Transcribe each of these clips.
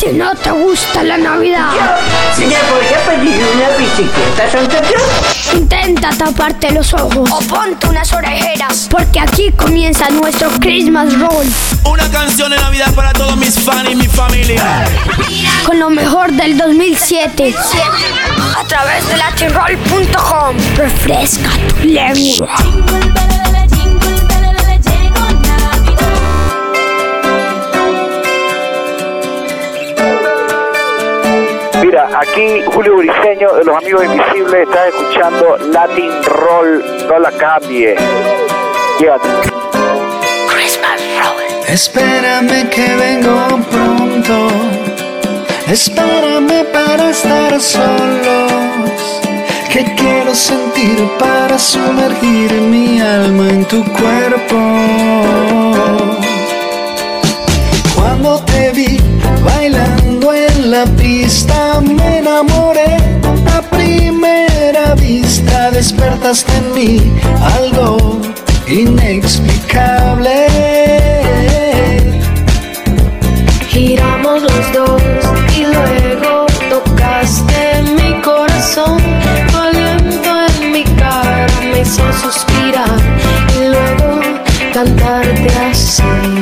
Si no te gusta la Navidad, ¿Le voy a pedir una bicicleta, Santa Claus? intenta taparte los ojos o ponte unas orejeras, porque aquí comienza nuestro Christmas Roll Una canción de Navidad para todos mis fans y mi familia. con lo mejor del 2007 a través de latinroll.com. Refresca tu lengua. Aquí Julio Briseño de los Amigos Invisibles está escuchando Latin Roll, no la cambie. Llévate. Espérame que vengo pronto. Espérame para estar solos. Que quiero sentir para sumergir mi alma en tu cuerpo. Cuando te vi bailando la pista, me enamoré a primera vista. Despertaste en mí algo inexplicable. Giramos los dos y luego tocaste mi corazón. Tu aliento en mi cara me hizo suspirar y luego cantarte así.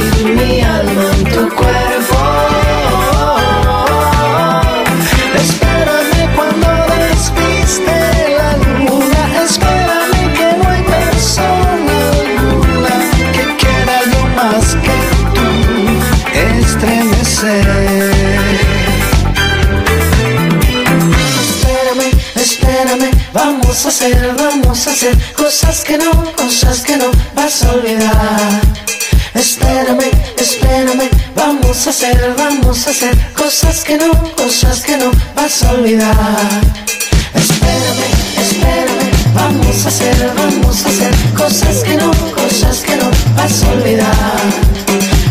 Mi alma en tu cuerpo. Espérame cuando despiste la luna. Espérame que no hay persona alguna que quiera yo más que tú estremecer. Espérame, espérame, vamos a hacer, vamos a hacer cosas que no, cosas que no vas a olvidar. Espérame, espérame, vamos a hacer, vamos a hacer cosas que no, cosas que no vas a olvidar. Espérame, espérame, vamos a hacer, vamos a hacer cosas que no, cosas que no vas a olvidar.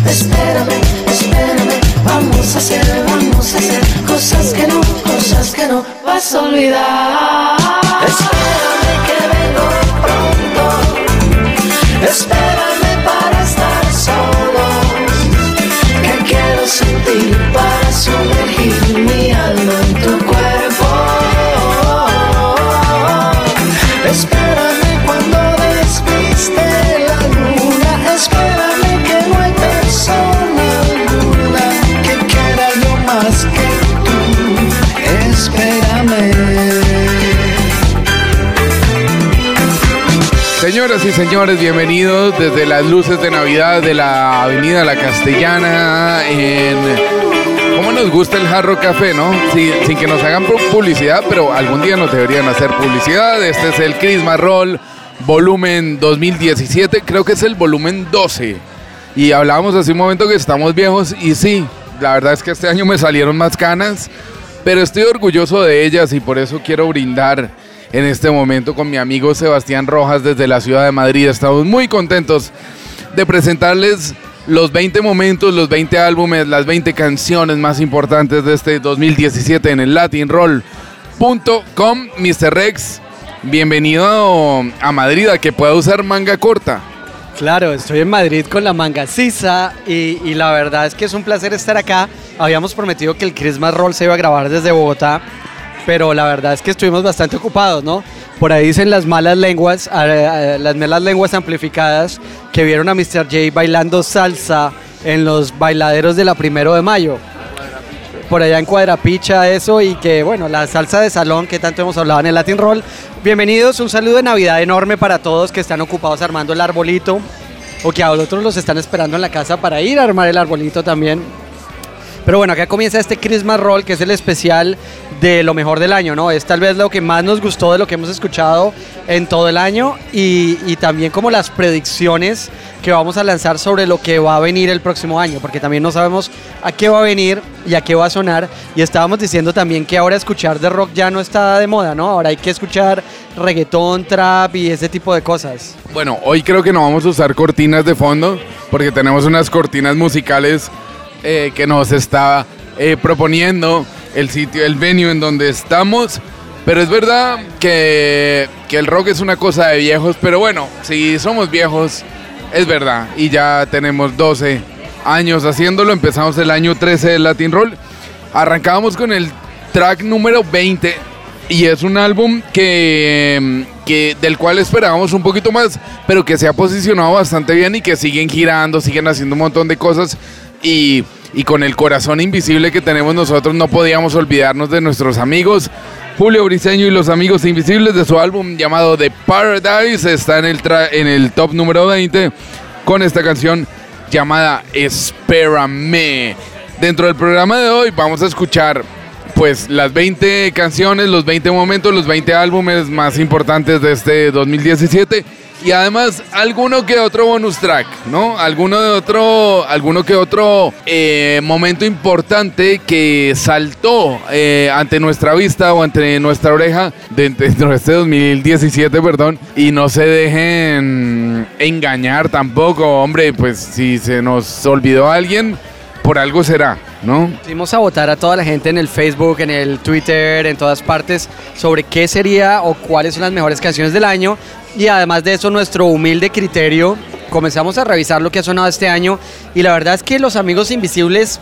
Espérame, espérame, vamos a hacer, vamos a hacer cosas que no, cosas que no vas a olvidar. Espérame que vengo pronto. Espérame sentir para sumergir mi alma Señoras y señores, bienvenidos desde las luces de Navidad de la Avenida La Castellana en... ¿Cómo nos gusta el Jarro Café, no? Sin que nos hagan pu- publicidad, pero algún día nos deberían hacer publicidad. Este es el Christmas Roll volumen 2017, creo que es el volumen 12. Y hablábamos hace un momento que estamos viejos y sí, la verdad es que este año me salieron más canas, pero estoy orgulloso de ellas y por eso quiero brindar en este momento con mi amigo Sebastián Rojas desde la ciudad de Madrid. Estamos muy contentos de presentarles los 20 momentos, los 20 álbumes, las 20 canciones más importantes de este 2017 en el latinroll.com. Mr. Rex, bienvenido a Madrid, a que pueda usar manga corta. Claro, estoy en Madrid con la manga sisa y, y la verdad es que es un placer estar acá. Habíamos prometido que el Christmas Roll se iba a grabar desde Bogotá, pero la verdad es que estuvimos bastante ocupados, ¿no? Por ahí dicen las malas lenguas, eh, eh, las malas lenguas amplificadas que vieron a Mr. J bailando salsa en los bailaderos de la primero de mayo. Por allá en Cuadrapicha, eso, y que bueno, la salsa de salón que tanto hemos hablado en el Latin Roll. Bienvenidos, un saludo de Navidad enorme para todos que están ocupados armando el arbolito o que a otros los están esperando en la casa para ir a armar el arbolito también. Pero bueno, acá comienza este Christmas Roll, que es el especial de lo mejor del año, ¿no? Es tal vez lo que más nos gustó de lo que hemos escuchado en todo el año y, y también como las predicciones que vamos a lanzar sobre lo que va a venir el próximo año, porque también no sabemos a qué va a venir y a qué va a sonar. Y estábamos diciendo también que ahora escuchar de rock ya no está de moda, ¿no? Ahora hay que escuchar reggaetón, trap y ese tipo de cosas. Bueno, hoy creo que no vamos a usar cortinas de fondo, porque tenemos unas cortinas musicales eh, que nos está eh, proponiendo el sitio, el venue en donde estamos. Pero es verdad que, que el rock es una cosa de viejos, pero bueno, si somos viejos, es verdad. Y ya tenemos 12 años haciéndolo, empezamos el año 13 del Latin Roll. Arrancábamos con el track número 20 y es un álbum que, que del cual esperábamos un poquito más, pero que se ha posicionado bastante bien y que siguen girando, siguen haciendo un montón de cosas y, con el corazón invisible que tenemos nosotros no podíamos olvidarnos de nuestros amigos. Julio Briseño y los amigos invisibles de su álbum llamado The Paradise está en el, en el top número 20 con esta canción llamada Espérame. Dentro del programa de hoy vamos a escuchar pues las 20 canciones, los 20 momentos, los 20 álbumes más importantes de este 2017 y además alguno que otro bonus track, ¿no? Alguno de otro, alguno que otro eh, momento importante que saltó eh, ante nuestra vista o ante nuestra oreja de- dentro de este 2017, perdón, y no se dejen engañar tampoco, hombre, pues si se nos olvidó alguien, por algo será, ¿no? Fuimos a votar a toda la gente en el Facebook, en el Twitter, en todas partes, sobre qué sería o cuáles son las mejores canciones del año. Y además de eso, nuestro humilde criterio, comenzamos a revisar lo que ha sonado este año. Y la verdad es que los amigos invisibles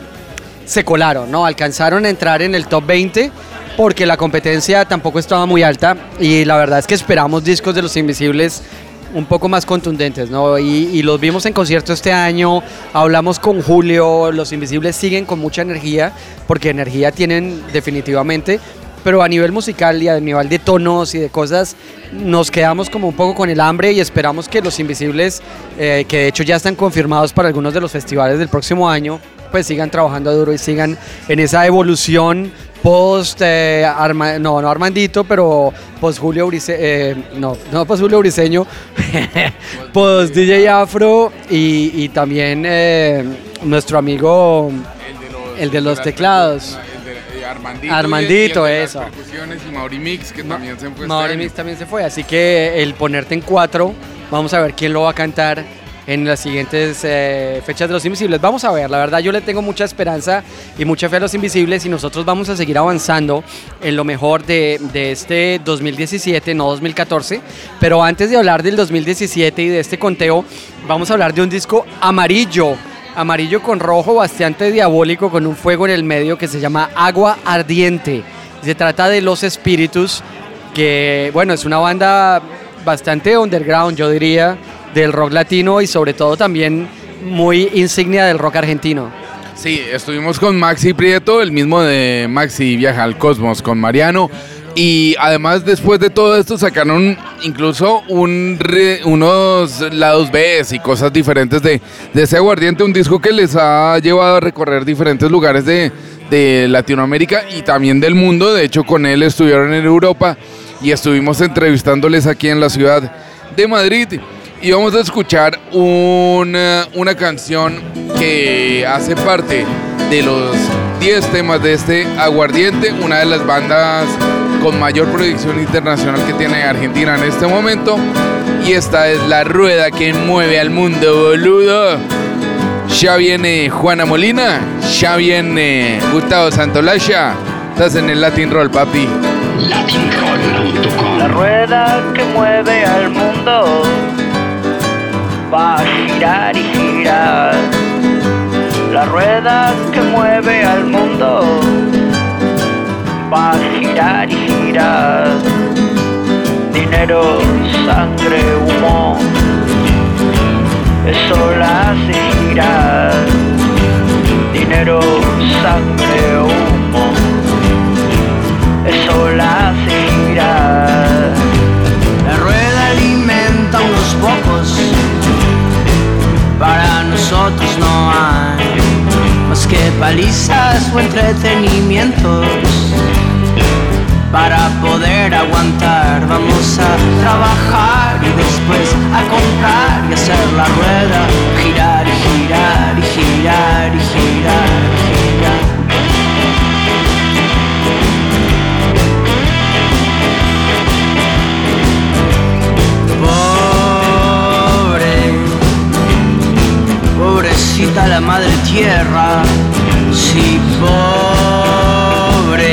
se colaron, ¿no? Alcanzaron a entrar en el top 20 porque la competencia tampoco estaba muy alta. Y la verdad es que esperamos discos de los invisibles un poco más contundentes, ¿no? Y, y los vimos en concierto este año, hablamos con Julio, los Invisibles siguen con mucha energía, porque energía tienen definitivamente, pero a nivel musical y a nivel de tonos y de cosas, nos quedamos como un poco con el hambre y esperamos que los Invisibles, eh, que de hecho ya están confirmados para algunos de los festivales del próximo año, pues sigan trabajando duro y sigan en esa evolución post eh, Arma- no no Armandito pero post Julio Brice- eh, no no post Julio Briseño post DJ Afro y, y también eh, nuestro amigo El de los teclados. Armandito, Armandito, y el de las eso. percusiones y Mauri Mix, que también se fue este Mauri. Mix también se fue así que el ponerte en cuatro vamos a ver quién lo va a cantar en las siguientes eh, fechas de Los Invisibles. Vamos a ver, la verdad yo le tengo mucha esperanza y mucha fe a Los Invisibles y nosotros vamos a seguir avanzando en lo mejor de, de este 2017, no 2014. Pero antes de hablar del 2017 y de este conteo, vamos a hablar de un disco amarillo. Amarillo con rojo, bastante diabólico, con un fuego en el medio que se llama Agua Ardiente. Se trata de Los Espíritus, que bueno, es una banda bastante underground, yo diría, del rock latino y sobre todo también muy insignia del rock argentino. Sí, estuvimos con Maxi Prieto, el mismo de Maxi Viaja al Cosmos, con Mariano. Y además, después de todo esto, sacaron incluso unos lados B y cosas diferentes de, de ese aguardiente, un disco que les ha llevado a recorrer diferentes lugares de, de Latinoamérica y también del mundo. De hecho, con él estuvieron en Europa y estuvimos entrevistándoles aquí en la ciudad de Madrid. Y vamos a escuchar una, una canción que hace parte de los 10 temas de este Aguardiente, una de las bandas con mayor proyección internacional que tiene Argentina en este momento. Y esta es la rueda que mueve al mundo, boludo. Ya viene Juana Molina, ya viene Gustavo Santolaya. Estás en el Latin Roll, papi. La rueda que mueve al mundo va a girar y girar. La rueda que mueve al mundo va a girar y girar. Dinero, sangre, humo, eso la hace girar. Dinero, sangre, humo, eso la hace girar. La rueda alimenta a unos pocos, para nosotros no hay más que palizas o entretenimientos. Para poder aguantar vamos a trabajar y después a comprar y hacer la rueda. Girar y girar y girar y girar y girar. Pobre, pobrecita la madre tierra, sí, pobre,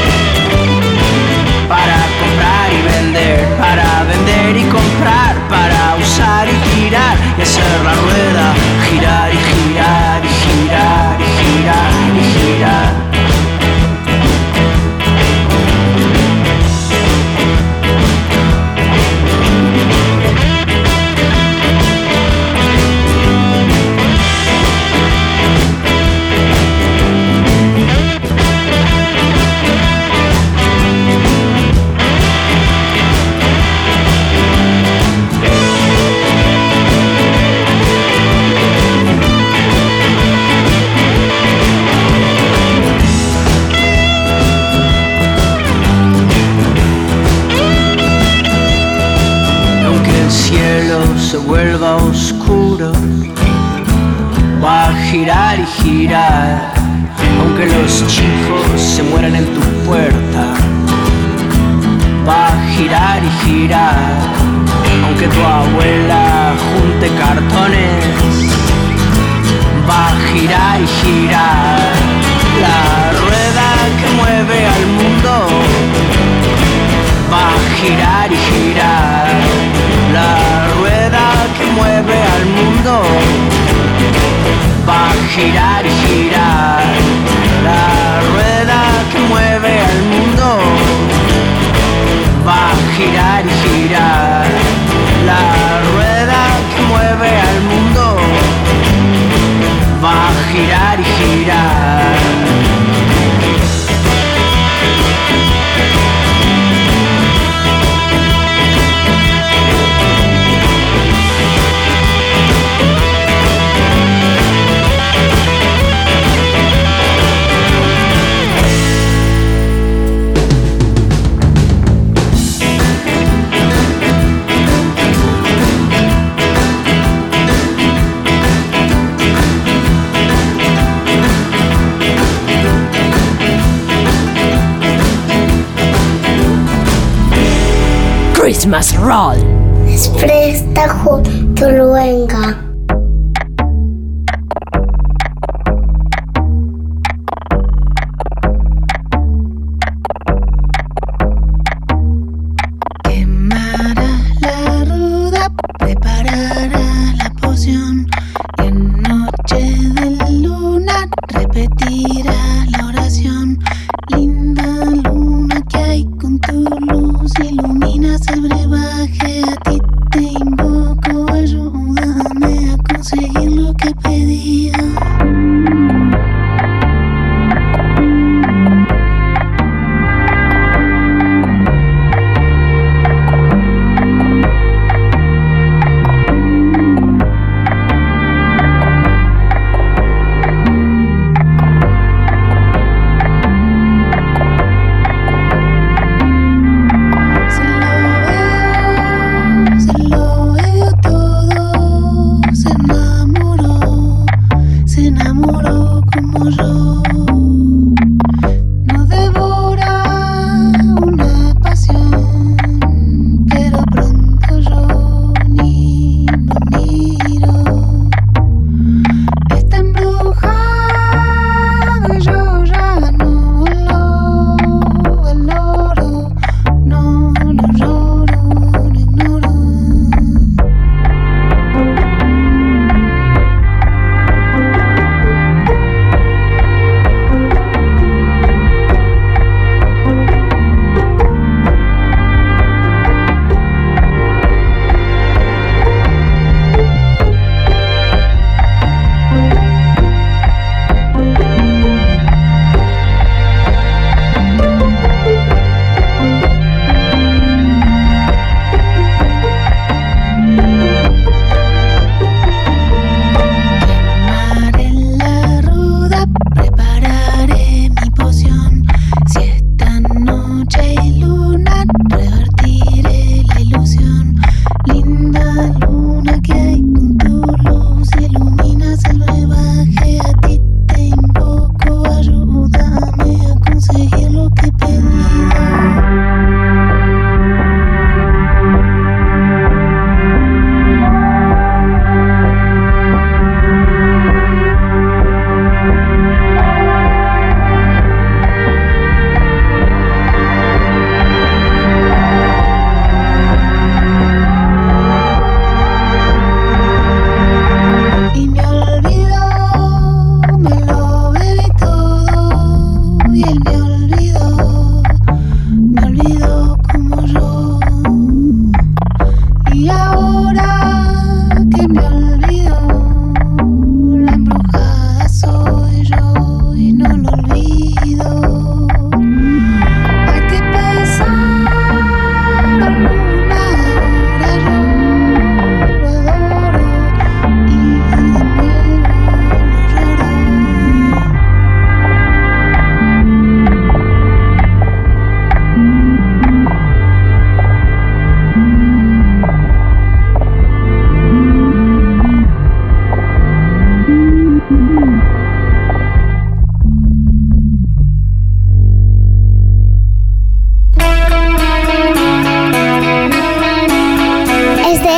y vender, para vender y comprar, para usar y tirar y hacer la rueda girar y girar y girar y girar y girar. Vuelva oscuro, va a girar y girar. Aunque los chicos se mueran en tu puerta, va a girar y girar. Aunque tu abuela junte cartones, va a girar y girar. La rueda que mueve al mundo va a girar y girar. Va a girar y girar. La Christmas Roll. Presta junto luenga.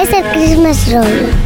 Este es el Christmas Roll.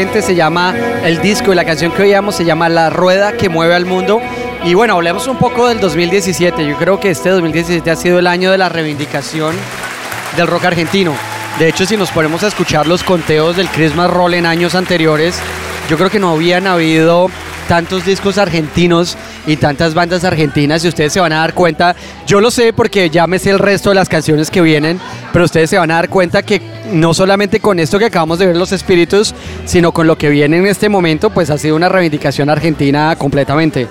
Aguardientes, se llama el disco y la canción que oíamos se llama La Rueda que mueve al mundo. Y bueno, hablemos un poco del 2017. Yo creo que este 2017 ha sido el año de la reivindicación del rock argentino. De hecho, si nos ponemos a escuchar los conteos del Christmas Roll en años anteriores, yo creo que no habían habido tantos discos argentinos y tantas bandas argentinas y ustedes se van a dar cuenta, yo lo sé porque ya me sé el resto de las canciones que vienen, pero ustedes se van a dar cuenta que no solamente con esto que acabamos de ver los espíritus, sino con lo que viene en este momento, pues ha sido una reivindicación argentina completamente.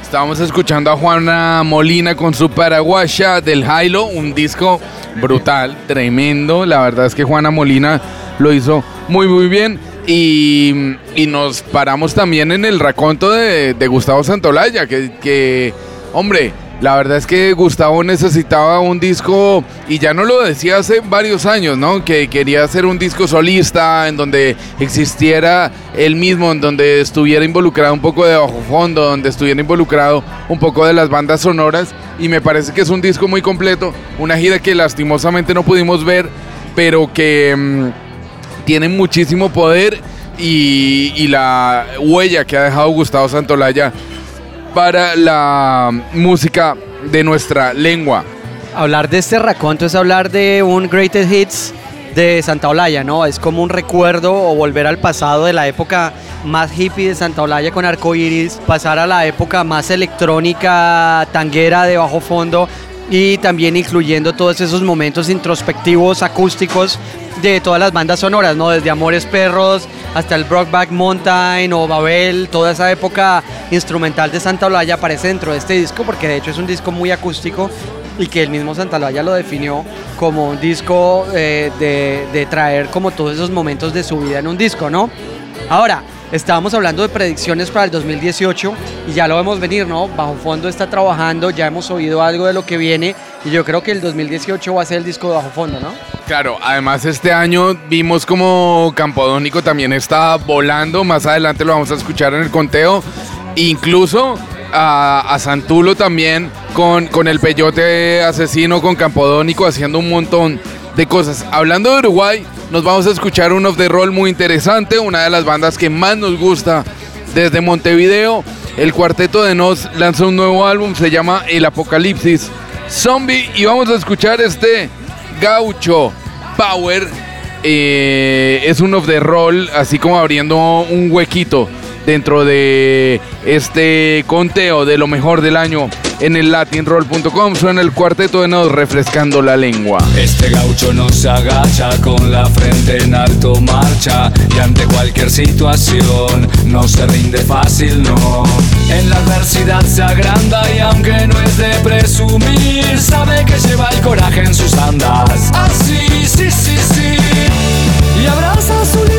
Estábamos escuchando a Juana Molina con su Paraguaya del Jailo, un disco brutal, tremendo. La verdad es que Juana Molina lo hizo muy, muy bien. Y, y nos paramos también en el raconto de, de Gustavo Santolaya, que, que, hombre, la verdad es que Gustavo necesitaba un disco, y ya no lo decía hace varios años, ¿no? Que quería hacer un disco solista, en donde existiera él mismo, en donde estuviera involucrado un poco de bajo fondo, donde estuviera involucrado un poco de las bandas sonoras, y me parece que es un disco muy completo, una gira que lastimosamente no pudimos ver, pero que mm, tiene muchísimo poder y, y la huella que ha dejado Gustavo Santolaya para la música de nuestra lengua. Hablar de este raconto es hablar de un greatest hits de Santa Olaya, ¿no? Es como un recuerdo o volver al pasado de la época más hippie de Santa Olaya con arcoiris, pasar a la época más electrónica, tanguera de bajo fondo y también incluyendo todos esos momentos introspectivos, acústicos de todas las bandas sonoras, ¿no? Desde Amores Perros hasta el Brockback Mountain o Babel, toda esa época instrumental de Santa Olaya aparece dentro de este disco porque de hecho es un disco muy acústico y que el mismo Santa Olaya lo definió como un disco eh, de, de traer como todos esos momentos de su vida en un disco, ¿no? Ahora, estábamos hablando de predicciones para el 2018 y ya lo vemos venir, ¿no? Bajo fondo está trabajando, ya hemos oído algo de lo que viene y yo creo que el 2018 va a ser el disco de bajo fondo, ¿no? Claro, además este año vimos como Campodónico también está volando, más adelante lo vamos a escuchar en el conteo, incluso a, Santulo también con, con el peyote asesino, con Campodónico haciendo un montón de cosas. Hablando de Uruguay, nos vamos a escuchar un of the roll muy interesante, una de las bandas que más nos gusta desde Montevideo. El cuarteto de Nos lanzó un nuevo álbum, se llama El Apocalipsis Zombie y vamos a escuchar este Gaucho Power. Eh, es un of the roll, así como abriendo un huequito dentro de este conteo de lo mejor del año en el latinroll.com. Suena el cuarteto de Nos refrescando la lengua. Este gaucho no se agacha con la frente en alto marcha y ante cualquier situación no se rinde fácil, no. En la adversidad se agranda y aunque no es de presumir, sabe que lleva el coraje en sus andas. Así, sí, sí, sí. Y abraza su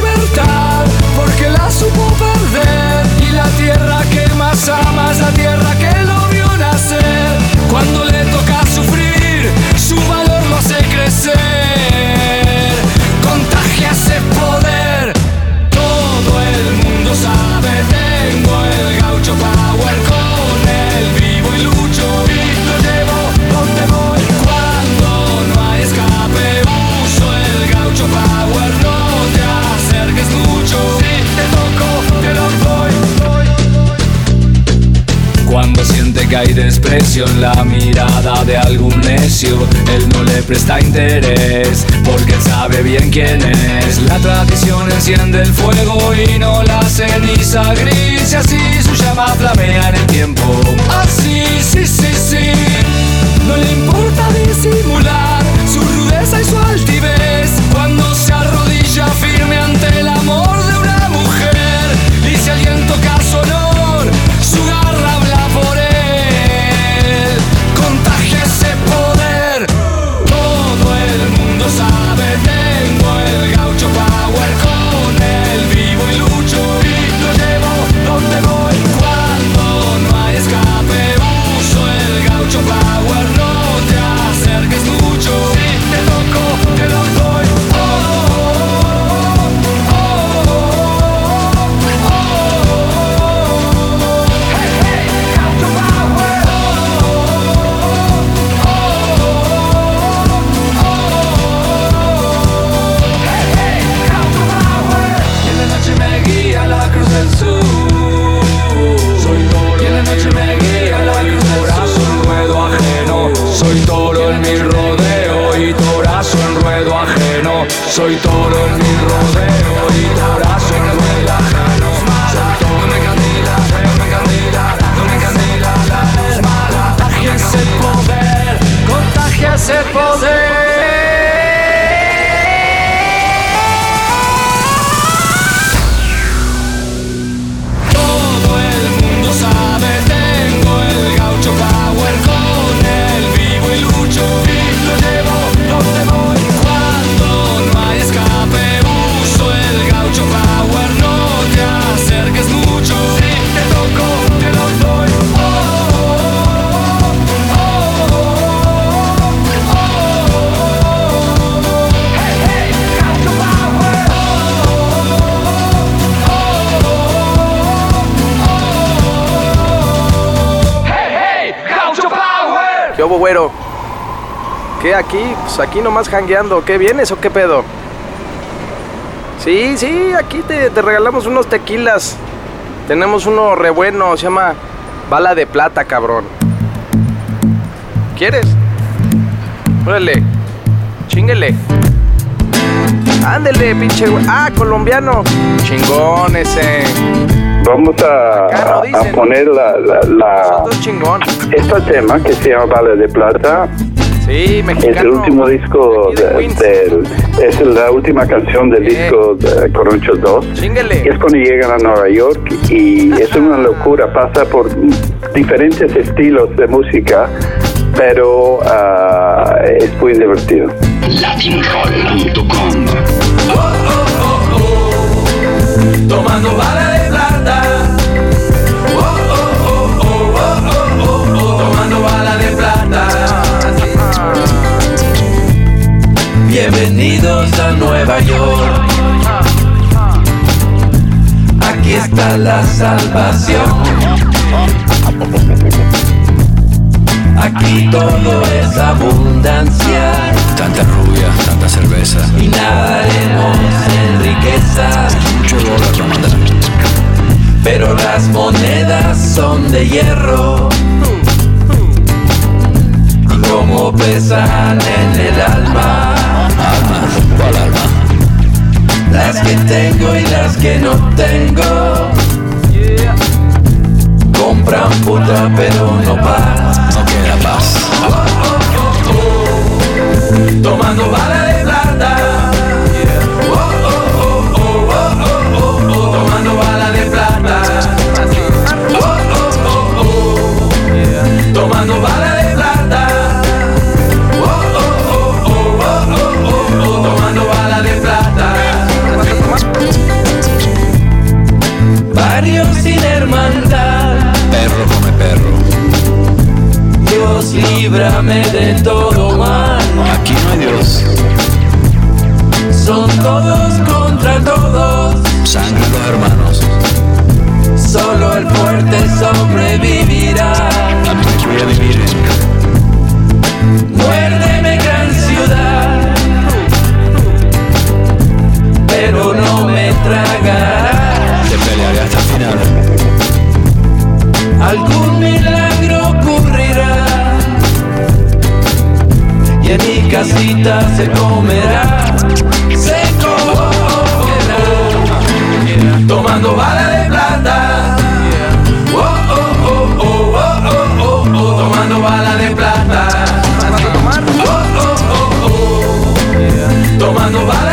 Que hay desprecio en la mirada de algún necio, él no le presta interés, porque sabe bien quién es. La tradición enciende el fuego y no la ceniza gris, y así su llama flamea en el tiempo. Así, sí, sí, sí. No le importa disimular su rudeza y su altivez Soy toro aquí? Pues aquí nomás jangueando. ¿Qué vienes o qué pedo? Sí, sí, aquí te, te regalamos unos tequilas. Tenemos uno re bueno, se llama Bala de plata, cabrón. ¿Quieres? Órale. Chinguele. Ándele, pinche güey. Ah, colombiano. Chingón ese. Vamos a, a poner la, la, la- este tema que se llama Bala de Plata. Sí, Es el último disco de- del, es la última canción del disco de Corroncho 2. Chinguele. Es cuando llegan a Nueva York y es una locura, pasa por diferentes estilos de música, pero ah, es muy divertido. Latinroll.com. Bienvenidos a Nueva York. Aquí está la salvación. Aquí todo es abundancia. Tanta rubia, tanta cerveza. Y nadaremos en riqueza. Mucho dólar. Pero las monedas son de hierro. Y como pesan en el alma. Las que tengo y las que no tengo. Compran puta pero no paz. No queda paz. Oh, oh, oh. Tomando bala de plata. Tomando bala líbrame de todo mal. Aquí no hay Dios. Son todos contra todos. Sangre los hermanos. Solo el fuerte sobrevivirá. A cuida mi virgen. Muérdeme gran ciudad. Pero no me tragará. Te pelearé hasta el final. Algún milagro Mi casita se comerá. Se comerá. Tomando bala de plata. Oh, oh, oh, oh, oh, oh, oh, oh. Tomando bala de plata. Oh, oh, oh, oh. Tomando bala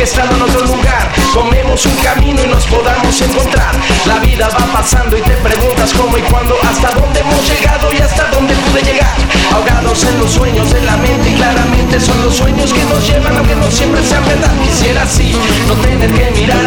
que estando en otro lugar. Tomemos un camino y nos podamos encontrar. La vida va pasando y te preguntas cómo y cuándo Hasta dónde hemos llegado y hasta dónde pude llegar. Ahogados en los sueños de la mente y claramente son los sueños que nos llevan aunque no siempre sean verdad. Quisiera así no tener que mirar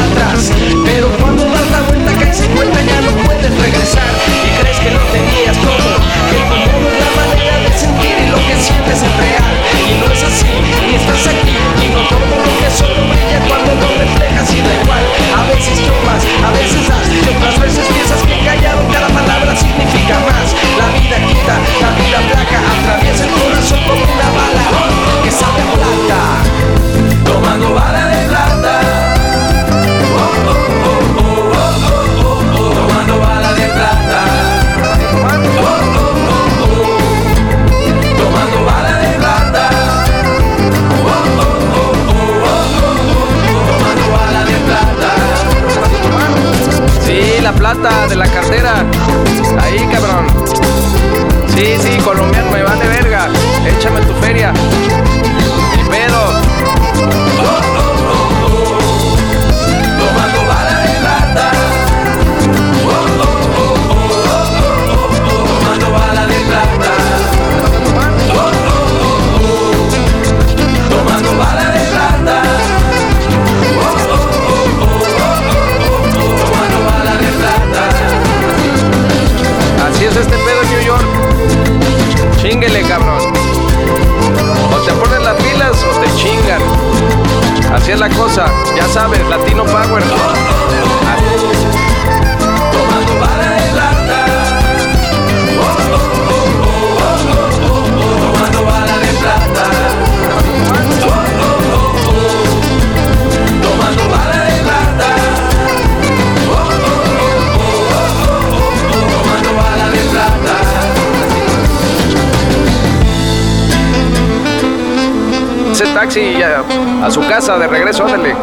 su casa de regreso, ándale.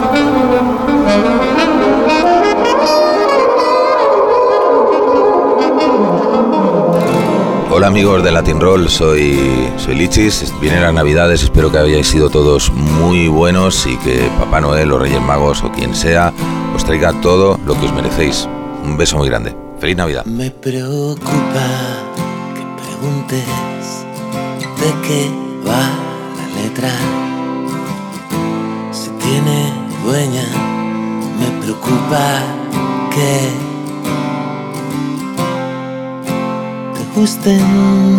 Hola amigos de Latin Roll, soy, soy Lichis, vienen las navidades, espero que hayáis sido todos muy buenos y que Papá Noel o Reyes Magos o quien sea os traiga todo lo que os merecéis. Un beso muy grande. Feliz Navidad. Me preocupa que preguntes de qué va la letra. Tiene dueña, me preocupa que te gusten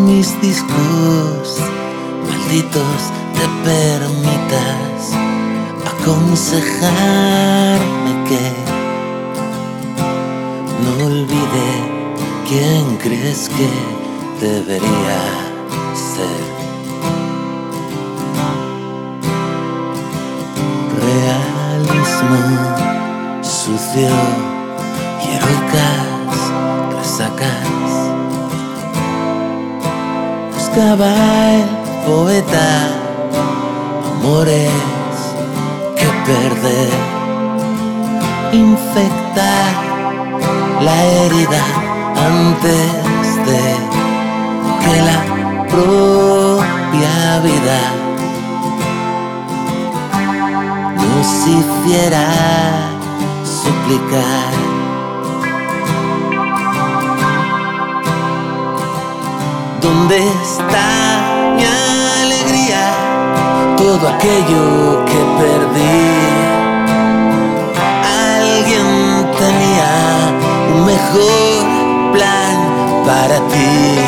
mis discos malditos, te permitas aconsejarme que no olvide quién crees que debería ser. Sucio y heroicas resacas. Buscaba el poeta amores que perder, infectar la herida antes de que la propia vida nos hiciera ¿Dónde está mi alegría? Todo aquello que perdí. Alguien tenía un mejor plan para ti.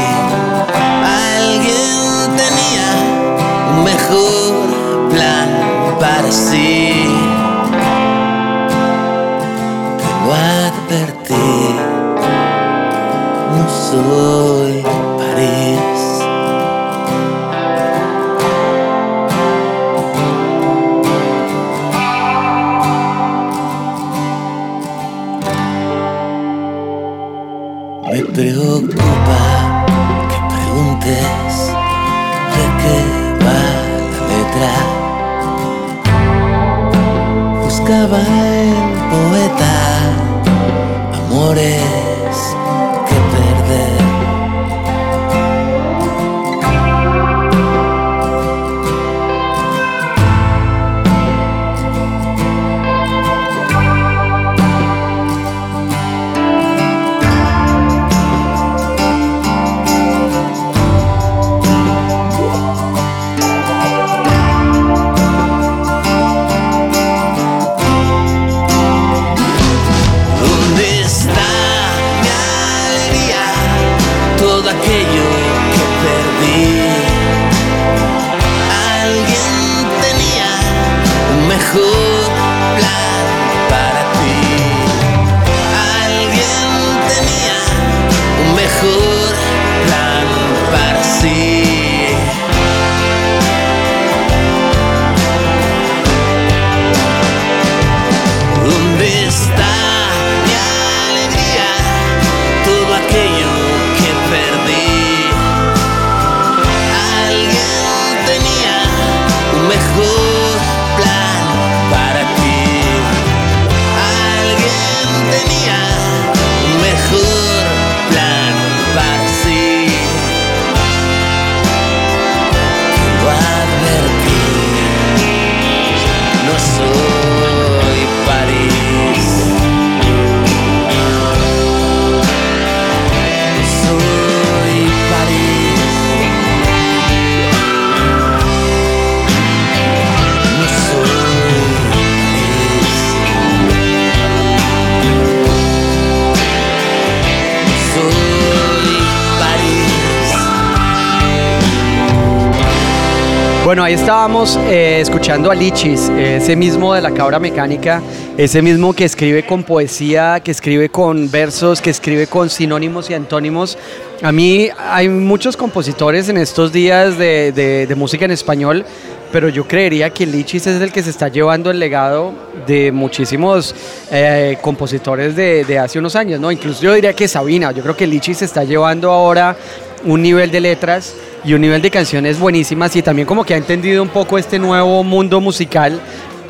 Escuchando a Lichis, ese mismo de la cabra mecánica, ese mismo que escribe con poesía, que escribe con versos, que escribe con sinónimos y antónimos. A mí hay muchos compositores en estos días de, música en español, pero yo creería que Lichis es el que se está llevando el legado de muchísimos eh, compositores de, de hace unos años, ¿no? Incluso yo diría que Sabina, yo creo que Lichis se está llevando ahora un nivel de letras y un nivel de canciones buenísimas y también como que ha entendido un poco este nuevo mundo musical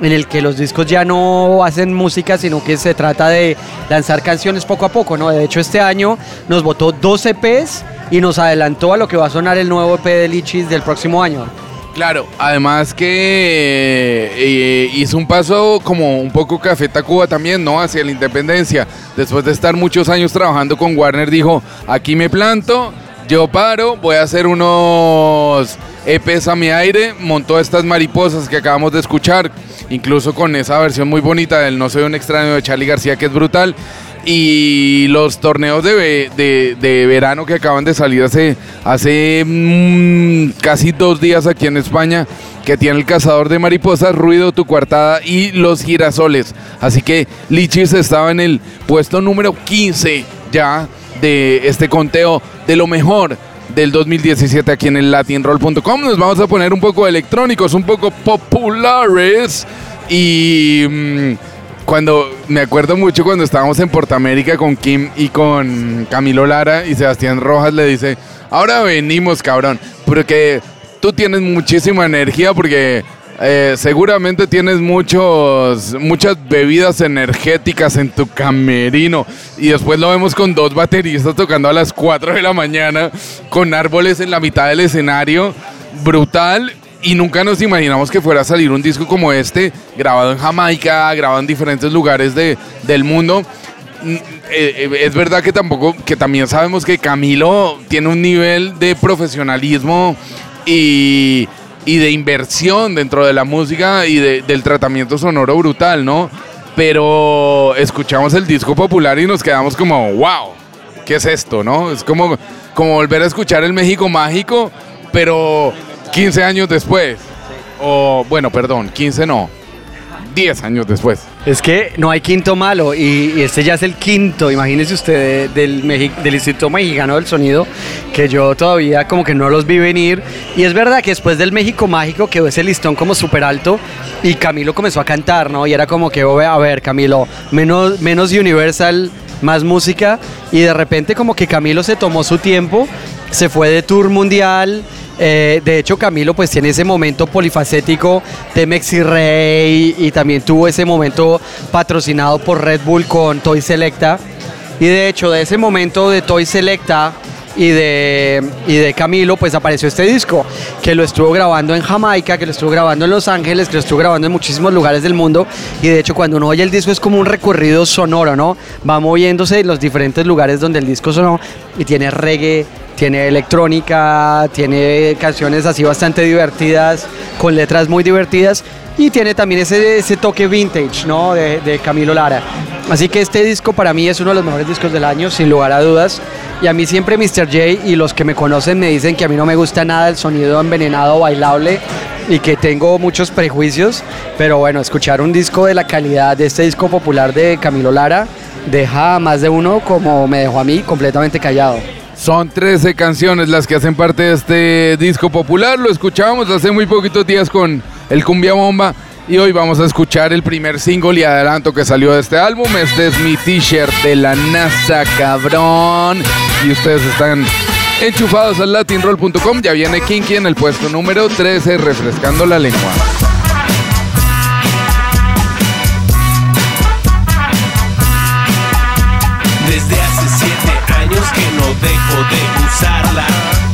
en el que los discos ya no hacen música, sino que se trata de lanzar canciones poco a poco, ¿no? De hecho, este año nos votó dos EPs y nos adelantó a lo que va a sonar el nuevo EP de Lichis del próximo año. Claro, además que eh, hizo un paso como un poco Café Tacuba también, ¿no? Hacia la independencia. Después de estar muchos años trabajando con Warner, dijo, aquí me planto, yo paro, voy a hacer unos EPs a mi aire, montó estas mariposas que acabamos de escuchar, incluso con esa versión muy bonita del No soy un extraño de Charlie García, que es brutal. Y los torneos de- de verano que acaban de salir hace, hace mm, casi dos días aquí en España, que tiene el cazador de mariposas, Ruido, Tu Cuartada y Los Girasoles. Así que Lichis estaba en el puesto número 15 ya de este conteo de lo mejor del 2017 aquí en el latinroll.com. Nos vamos a poner un poco electrónicos, un poco populares y mm, cuando me acuerdo mucho cuando estábamos en Portamérica con Kim y con Camilo Lara y Sebastián Rojas le dice, ahora venimos cabrón, porque tú tienes muchísima energía porque eh, seguramente tienes muchos, muchas bebidas energéticas en tu camerino. Y después lo vemos con dos bateristas tocando a las 4 de la mañana, con árboles en la mitad del escenario. Brutal. Y nunca nos imaginamos que fuera a salir un disco como este, grabado en Jamaica, grabado en diferentes lugares de, del mundo. Mm, eh, eh, es verdad que tampoco, que también sabemos que Camilo tiene un nivel de profesionalismo y, y de inversión dentro de la música y de- del tratamiento sonoro brutal, ¿no? Pero escuchamos el disco popular y nos quedamos como, wow, ¿qué es esto, no? Es como, como volver a escuchar el México Mágico, pero 15 años después. O, bueno, perdón, 15 no, 10 años después. Es que no hay quinto malo y, este ya es el quinto, imagínese usted, de- del, Mexi- del Instituto Mexicano del Sonido, que yo todavía como que no los vi venir. Y es verdad que después del México Mágico quedó ese listón como súper alto y Camilo comenzó a cantar, ¿no? Y era como que, "Oh, a ver, Camilo, menos, menos Universal, más música. Y de repente como que Camilo se tomó su tiempo, se fue de tour mundial. Eh, de hecho, Camilo pues tiene ese momento polifacético de Mexi Rey y también tuvo ese momento patrocinado por Red Bull con Toy Selecta. Y de hecho, de ese momento de Toy Selecta y de, y de Camilo, pues apareció este disco, que lo estuvo grabando en Jamaica, que lo estuvo grabando en Los Ángeles, que lo estuvo grabando en muchísimos lugares del mundo. Y de hecho, cuando uno oye el disco es como un recorrido sonoro, ¿no? Va moviéndose en los diferentes lugares donde el disco sonó y tiene reggae, tiene electrónica, tiene canciones así bastante divertidas, con letras muy divertidas y tiene también ese, ese toque vintage, ¿no? De, de Camilo Lara. Así que este disco para mí es uno de los mejores discos del año, sin lugar a dudas. Y a mí siempre Mr. J y los que me conocen me dicen que a mí no me gusta nada el sonido envenenado bailable y que tengo muchos prejuicios. Pero bueno, escuchar un disco de la calidad de este disco popular de Camilo Lara deja a más de uno como me dejó a mí completamente callado. Son 13 canciones las que hacen parte de este disco popular. Lo escuchábamos hace muy poquitos días con el Cumbia Bomba. Y hoy vamos a escuchar el primer single y adelanto que salió de este álbum. Este es mi t-shirt de la NASA, cabrón. Y ustedes están enchufados al latinroll.com. Ya viene Kinky en el puesto número 13, refrescando la lengua. Dejo de usarla.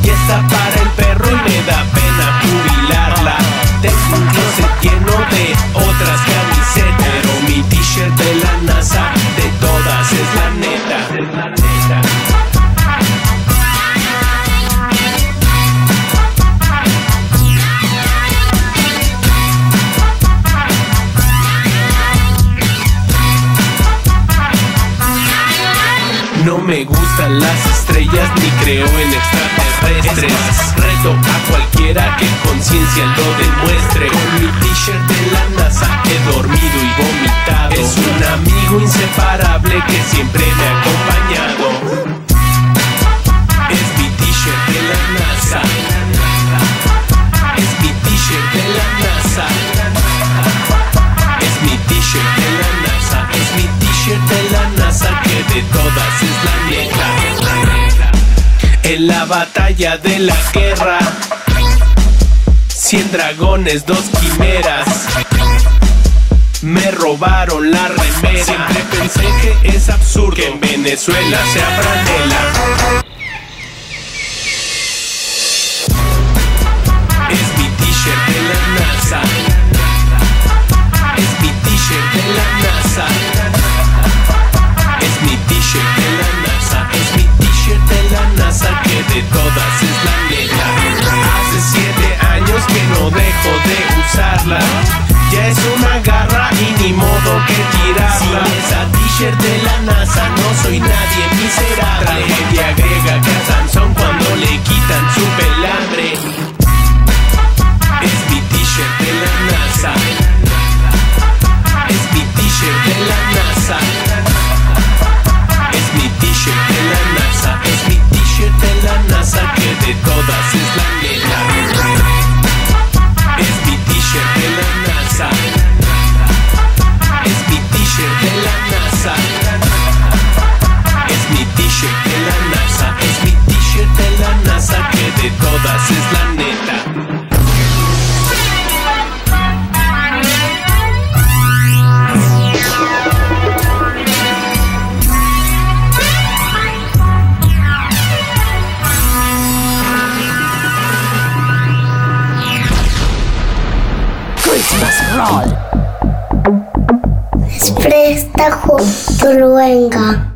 Y está para el perro y me da pena jubilarla. Tengo un closet lleno de otras camisetas Pero mi t-shirt de la NASA de todas es la neta. No me las estrellas ni creo en extraterrestres. Reto a cualquiera que conciencia lo demuestre. Con mi t-shirt de la NASA he dormido y vomitado. Es un amigo inseparable que siempre me ha acompañado. Es mi t-shirt de la NASA. Es mi t-shirt de la NASA. Es mi t-shirt de la NASA. Es mi t-shirt de la NASA de todas es la neta. El la batalla de la guerra. Cien dragones, dos quimeras. Me robaron la remera. Siempre pensé que es absurdo que en Venezuela se franela. Es mi t-shirt de la NASA. Es mi t-shirt de la NASA. T-shirt de la NASA. Es mi t-shirt de la NASA que de todas es la neta. Hace siete años que no dejo de usarla. Ya es una garra y ni modo que tirarla. Sin esa t-shirt de la NASA no soy nadie miserable. Tragedia griega que a Sansón cuando le quitan su pelambre. Es mi t-shirt de la NASA. Es mi t-shirt de la NASA. T-shirt la NASA. Es mi t-shirt de la NASA que de todas es la neta. Es mi t-shirt de la NASA. Es mi t-shirt de la NASA. Es mi t-shirt de la NASA. Es mi t-shirt de la NASA que de todas es la neta. Desprestajo Toluenga.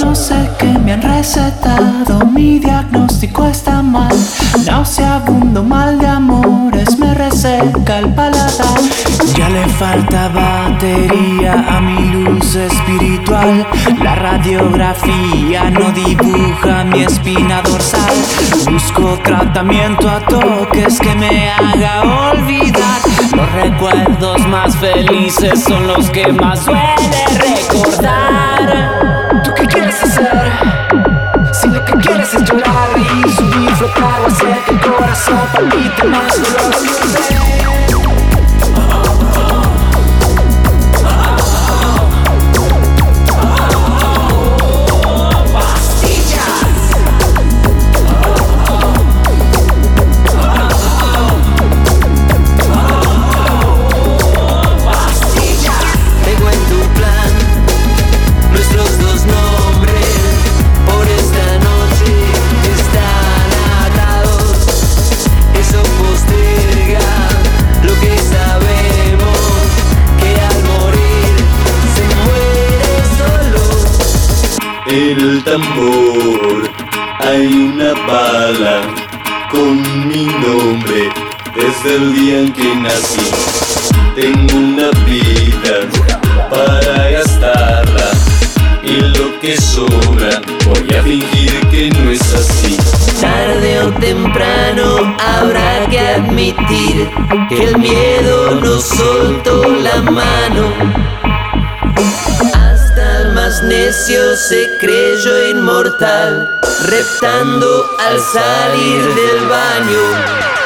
No sé qué me han recetado, mi diagnóstico está mal. Nauseabundo mal de amores, me reseca el paladar. Ya le falta batería a mi luz espiritual. La radiografía no dibuja mi espina dorsal. Busco tratamiento a toques que me haga olvidar. Los recuerdos más felices son los que más suele recordar. ¿Tú qué quieres hacer? Si lo que quieres es llorar Pra você o coração palpita, mas os olhos tambor hay una bala con mi nombre desde el día en que nací. Tengo una vida para gastarla y lo que sobra voy a fingir que no es así. Tarde o temprano habrá que admitir que el miedo nos soltó la mano. Necio se creyó inmortal, reptando al salir del baño.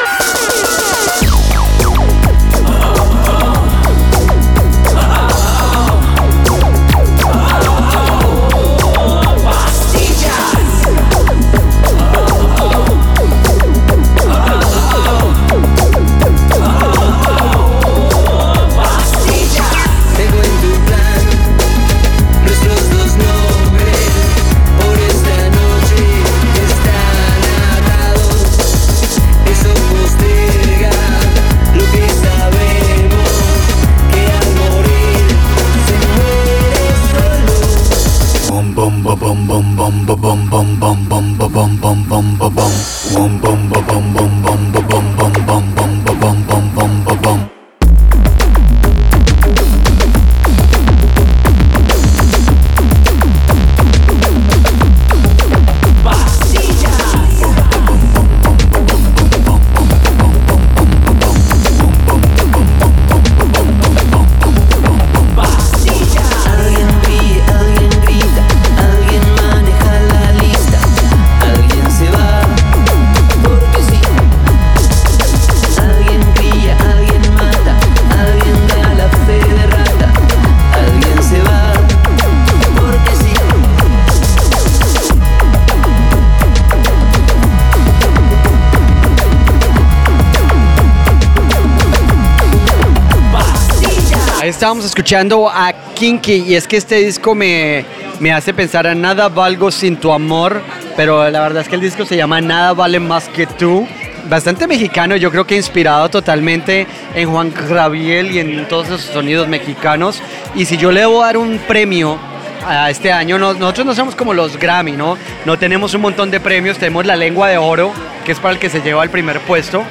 Estábamos escuchando a Kinky y es que este disco me, me hace pensar en Nada valgo sin tu amor, pero la verdad es que el disco se llama Nada vale más que tú. Bastante mexicano, yo creo que inspirado totalmente en Juan Gabriel y en todos esos sonidos mexicanos. Y si yo le debo dar un premio a este año, no- nosotros no somos como los Grammy, ¿no? No tenemos un montón de premios, tenemos la lengua de oro, que es para el que se lleva el primer puesto,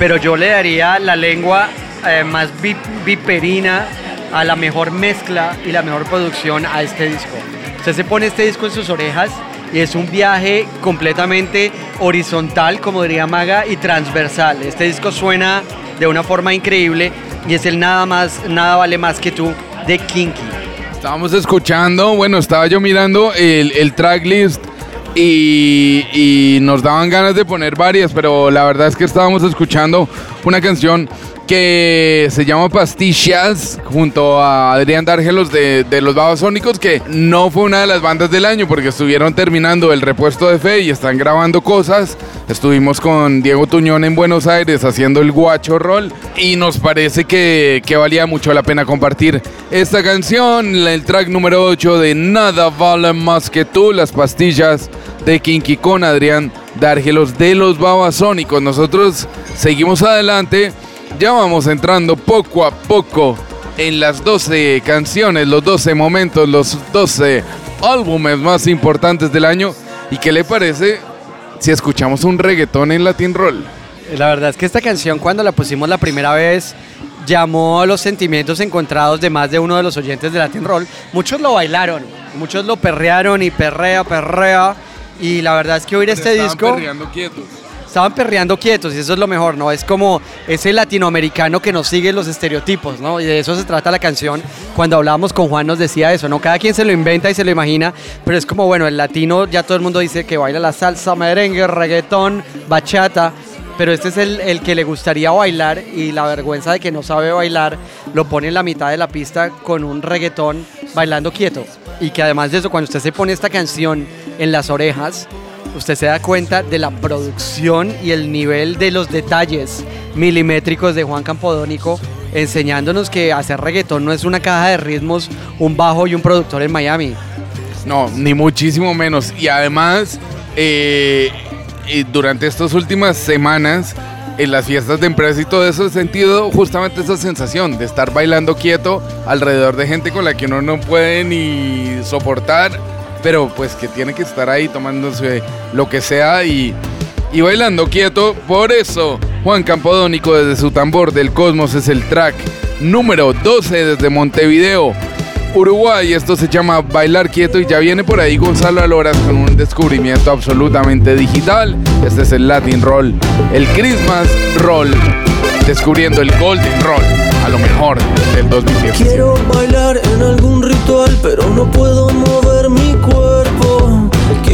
pero yo le daría la lengua eh, más vi- viperina a la mejor mezcla y la mejor producción a este disco. Usted se pone este disco en sus orejas y es un viaje completamente horizontal, como diría Maga, y transversal. Este disco suena de una forma increíble y es el nada más, nada vale más que tú de Kinky. Estábamos escuchando, bueno, estaba yo mirando el, el tracklist y, y nos daban ganas de poner varias, pero la verdad es que estábamos escuchando una canción que se llama Pastillas junto a Adrián Dárgelos de, de los Babasónicos, que no fue una de las bandas del año porque estuvieron terminando el repuesto de fe y están grabando cosas. Estuvimos con Diego Tuñón en Buenos Aires haciendo el guacho roll y nos parece que, que valía mucho la pena compartir esta canción, el track número 8 de Nada Vale Más Que Tú, las pastillas de Kinky con Adrián Dárgelos de los Babasónicos. Nosotros seguimos adelante, ya vamos entrando poco a poco en las 12 canciones, los 12 momentos, los 12 álbumes más importantes del año. ¿Y qué le parece si escuchamos un reggaetón en Latin Roll? La verdad es que esta canción cuando la pusimos la primera vez llamó a los sentimientos encontrados de más de uno de los oyentes de Latin Roll. Muchos lo bailaron, muchos lo perrearon y perrea, perrea. Y la verdad es que oír este disco... perreando quietos. Estaban perreando quietos y eso es lo mejor, ¿no? Es como ese latinoamericano que nos sigue los estereotipos, ¿no? Y de eso se trata la canción. Cuando hablábamos con Juan nos decía eso, ¿no? Cada quien se lo inventa y se lo imagina, pero es como, bueno, el latino ya todo el mundo dice que baila la salsa, merengue, reggaetón, bachata, pero este es el, el que le gustaría bailar y la vergüenza de que no sabe bailar lo pone en la mitad de la pista con un reggaetón bailando quieto. Y que además de eso, cuando usted se pone esta canción en las orejas, usted se da cuenta de la producción y el nivel de los detalles milimétricos de Juan Campodónico, enseñándonos que hacer reggaetón no es una caja de ritmos, un bajo y un productor en Miami. No, ni muchísimo menos. Y además, eh, durante estas últimas semanas, en las fiestas de empresa y todo eso, he sentido justamente esa sensación de estar bailando quieto alrededor de gente con la que uno no puede ni soportar, pero pues que tiene que estar ahí tomándose lo que sea y, y bailando quieto. Por eso, Juan Campodónico desde su tambor del cosmos es el track número 12 desde Montevideo. Uruguay, esto se llama Bailar Quieto y ya viene por ahí Gonzalo Aloras con un descubrimiento absolutamente digital. Este es el Latin Roll, el Christmas Roll, descubriendo el Golden Roll, a lo mejor del 2017. Quiero bailar en algún ritual, pero no puedo mover.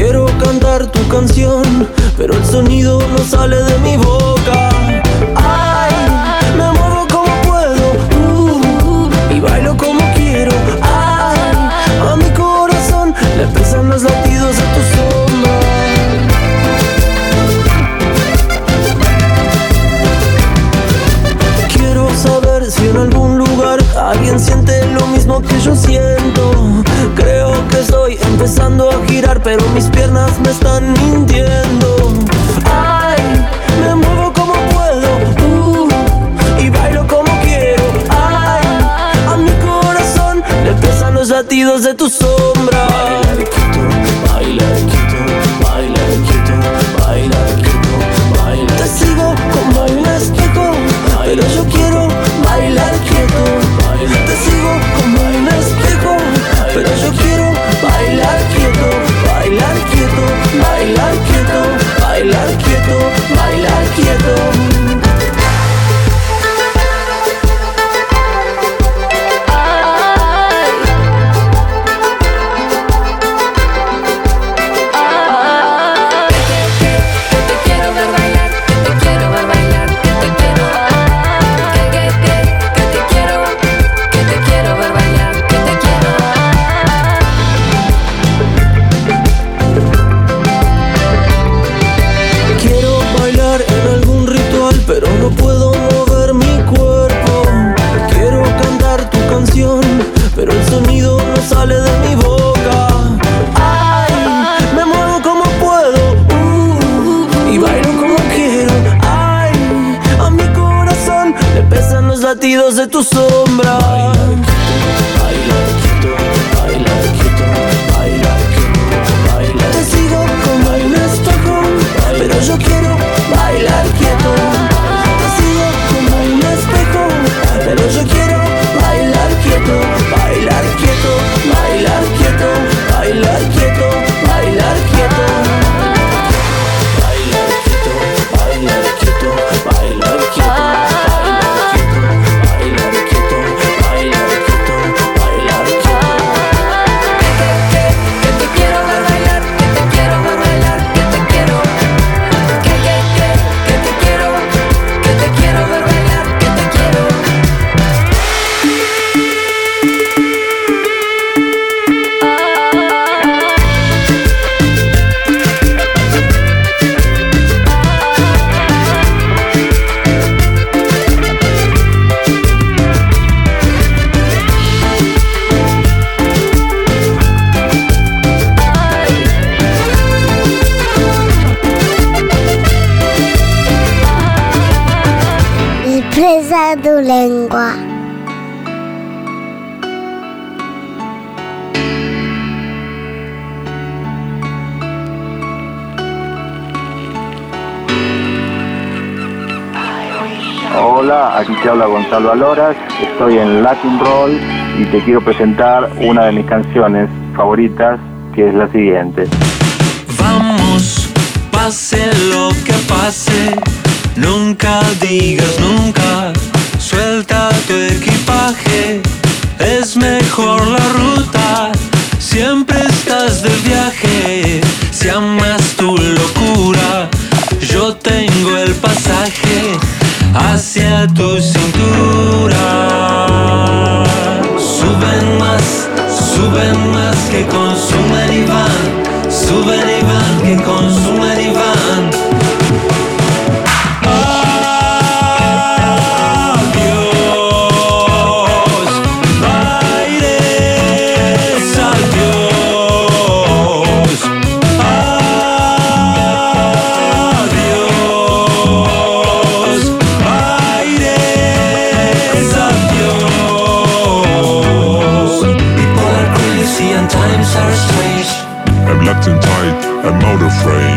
Quiero cantar tu canción, pero el sonido no sale de mi boca. Ay, me muevo como puedo uh, y bailo como quiero. Ay, a mi corazón le pesan los latidos de tu sombra. Quiero saber si en algún lugar alguien siente lo mismo que yo siento. Creo que estoy empezando a girar, pero mis piernas me están mintiendo. Ay, me muevo como puedo uh, y bailo como quiero. Ay, a mi corazón le pesan los latidos de tu sombra. Latidos de Gonzalo Aloras, estoy en Latin Roll y te quiero presentar una de mis canciones favoritas, que es la siguiente. Vamos, pase lo que pase, nunca digas nunca, suelta tu equipaje, es mejor la ruta, siempre estás de viaje, si amas tu locura, yo tengo el pasaje hacia tu cintura. Suben más que consumen y van, suben y van que consumen y A motor frame.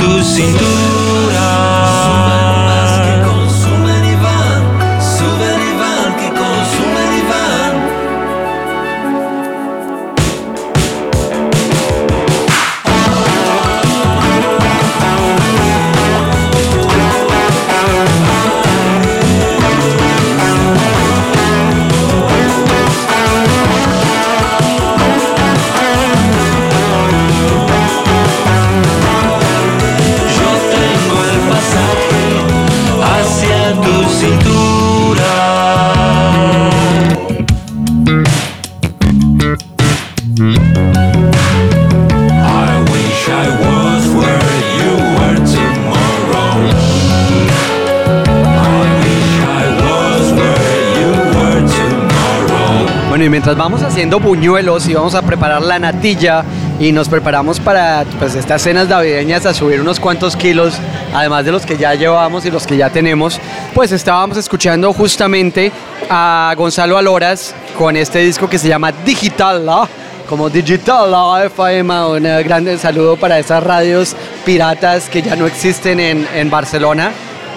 Hacia tu buñuelos y vamos a preparar la natilla y nos preparamos para pues, estas cenas navideñas a subir unos cuantos kilos, además de los que ya llevamos y los que ya tenemos, pues estábamos escuchando justamente a Gonzalo Aloras con este disco que se llama Digital, ¿no? como Digital la FM, un grande saludo para esas radios piratas que ya no existen en, en Barcelona.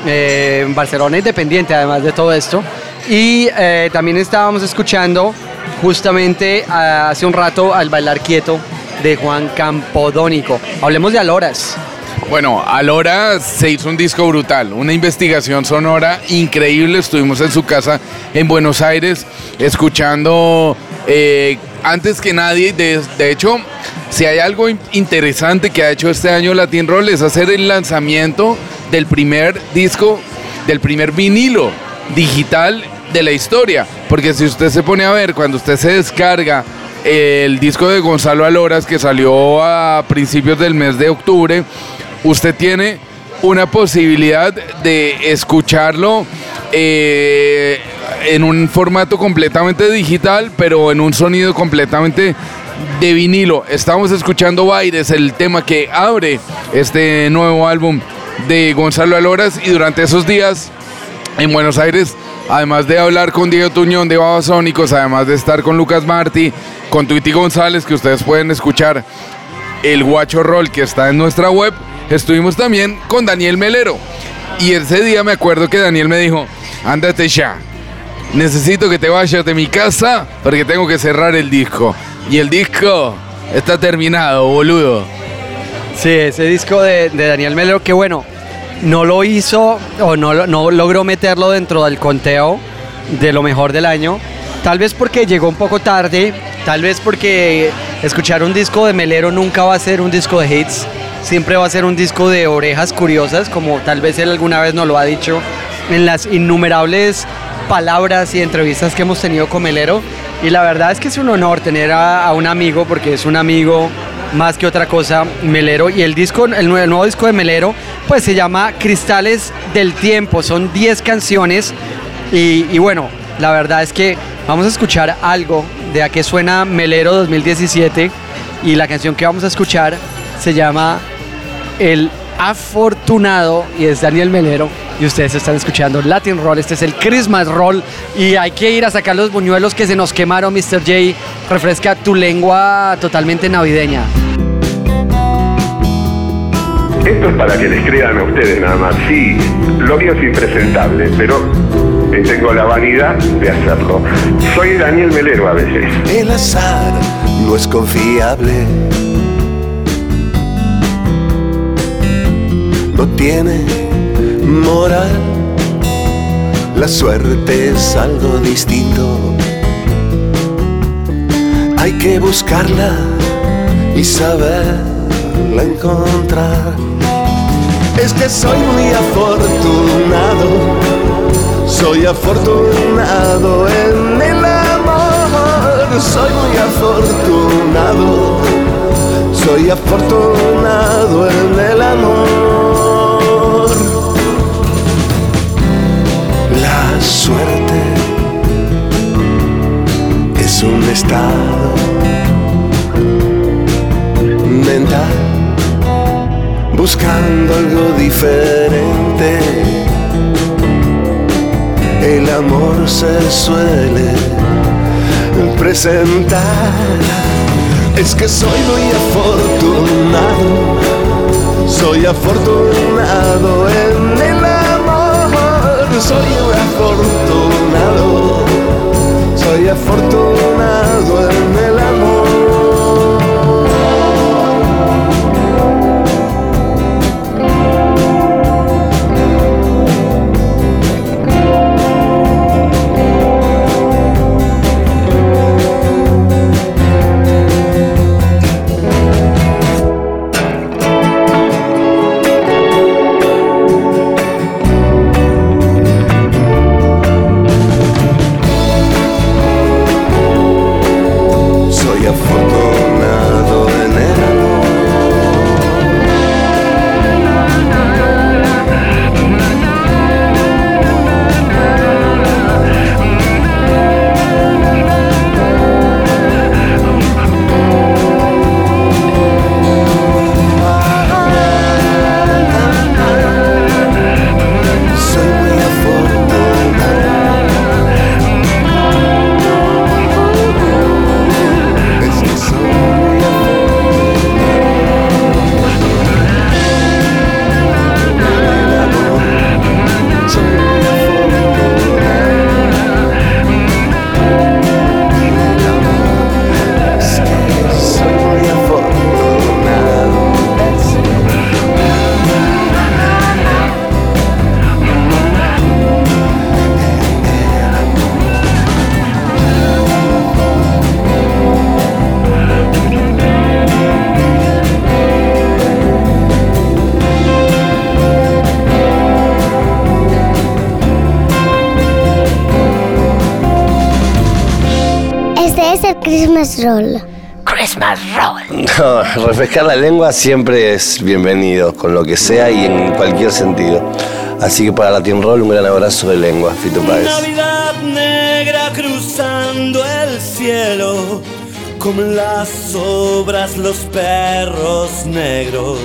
eh, Barcelona Independiente, además de todo esto. Y eh, también estábamos escuchando justamente ah, hace un rato al bailar quieto de Juan Campodónico. Hablemos de Aloras. Bueno, Alora se hizo un disco brutal, una investigación sonora increíble. Estuvimos en su casa en Buenos Aires escuchando, eh, antes que nadie, de, de hecho, si hay algo in- interesante que ha hecho este año Latin Roll es hacer el lanzamiento del primer disco, del primer vinilo digital de la historia. Porque si usted se pone a ver, cuando usted se descarga el disco de Gonzalo Aloras que salió a principios del mes de octubre, usted tiene una posibilidad de escucharlo eh, en un formato completamente digital, pero en un sonido completamente de vinilo. Estamos escuchando Baires, el tema que abre este nuevo álbum de Gonzalo Aloras y durante esos días en Buenos Aires, además de hablar con Diego Tuñón de Babasónicos, además de estar con Lucas Martí, con Tuiti González, que ustedes pueden escuchar el Guacho Roll que está en nuestra web, estuvimos también con Daniel Melero. Y ese día me acuerdo que Daniel me dijo, ándate ya, necesito que te vayas de mi casa porque tengo que cerrar el disco. Y el disco está terminado, boludo. Sí, ese disco de, de Daniel Melero, que bueno, no lo hizo o no, no logró meterlo dentro del conteo de lo mejor del año. Tal vez porque llegó un poco tarde, tal vez porque escuchar un disco de Melero nunca va a ser un disco de hits, siempre va a ser un disco de orejas curiosas, como tal vez él alguna vez nos lo ha dicho en las innumerables palabras y entrevistas que hemos tenido con Melero. Y la verdad es que es un honor tener a, a un amigo, porque es un amigo más que otra cosa, Melero. Y el disco, el nuevo, nuevo disco de Melero, pues se llama Cristales del Tiempo. Son 10 canciones. Y, y bueno, la verdad es que vamos a escuchar algo de a qué suena Melero 2017. Y la canción que vamos a escuchar se llama El Afortunado y es Daniel Melero. Y ustedes están escuchando Latin Roll. Este es el Christmas Roll. Y hay que ir a sacar los buñuelos que se nos quemaron, Mr. J. Refresca tu lengua totalmente navideña. Esto es para que les crean a ustedes nada más. Sí, lo mío es impresentable, pero tengo la vanidad de hacerlo. Soy Daniel Melero a veces. El azar no es confiable. No tiene moral. La suerte es algo distinto. Hay que buscarla y saberla encontrar. Es que soy muy afortunado. Soy afortunado en el amor. Soy muy afortunado. Soy afortunado en el amor. La suerte es un estado buscando algo diferente. El amor se suele presentar. Es que soy muy afortunado, soy afortunado en el amor, soy muy afortunado, soy afortunado en Christmas roll. Christmas roll. No, refrescar la lengua siempre es bienvenido, con lo que sea y en cualquier sentido. Así que para Latin Roll un gran abrazo de lengua, Fito Páez. Navidad negra cruzando el cielo, como las obras los perros negros.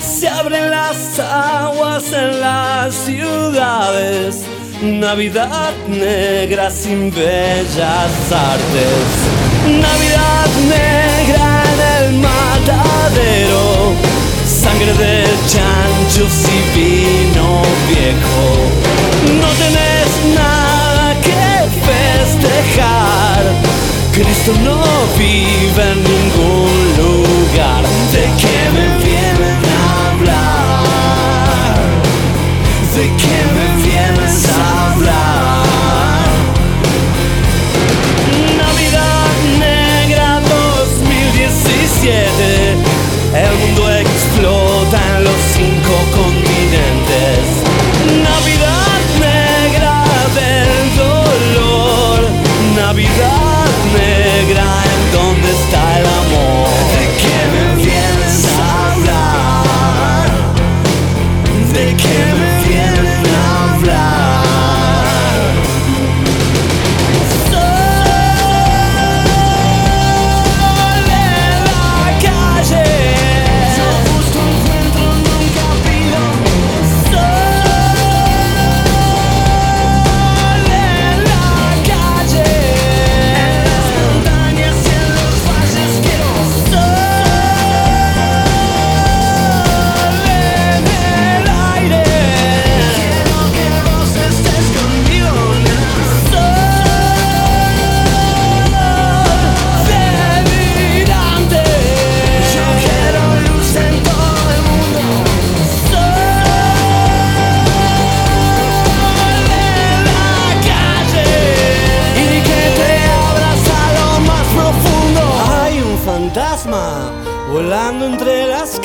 Se abren las aguas en las ciudades. Navidad negra sin bellas artes. Navidad negra en el matadero. Sangre de chanchos y vino viejo. No tenés nada que festejar. Cristo no vive en ningún lugar. ¿De qué me 2017. El mundo explota en los cinco continentes. Navidad negra del dolor. Navidad negra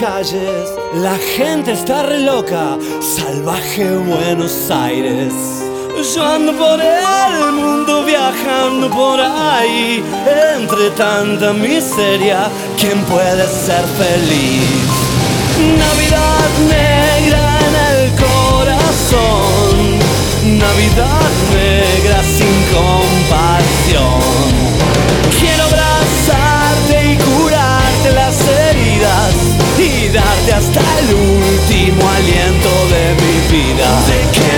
La gente está re loca. Salvaje Buenos Aires. Yo ando por el mundo viajando por ahí, entre tanta miseria, ¿quién puede ser feliz? Navidad negra en el corazón, Navidad negra sin compasión. Hasta el último aliento de mi vida.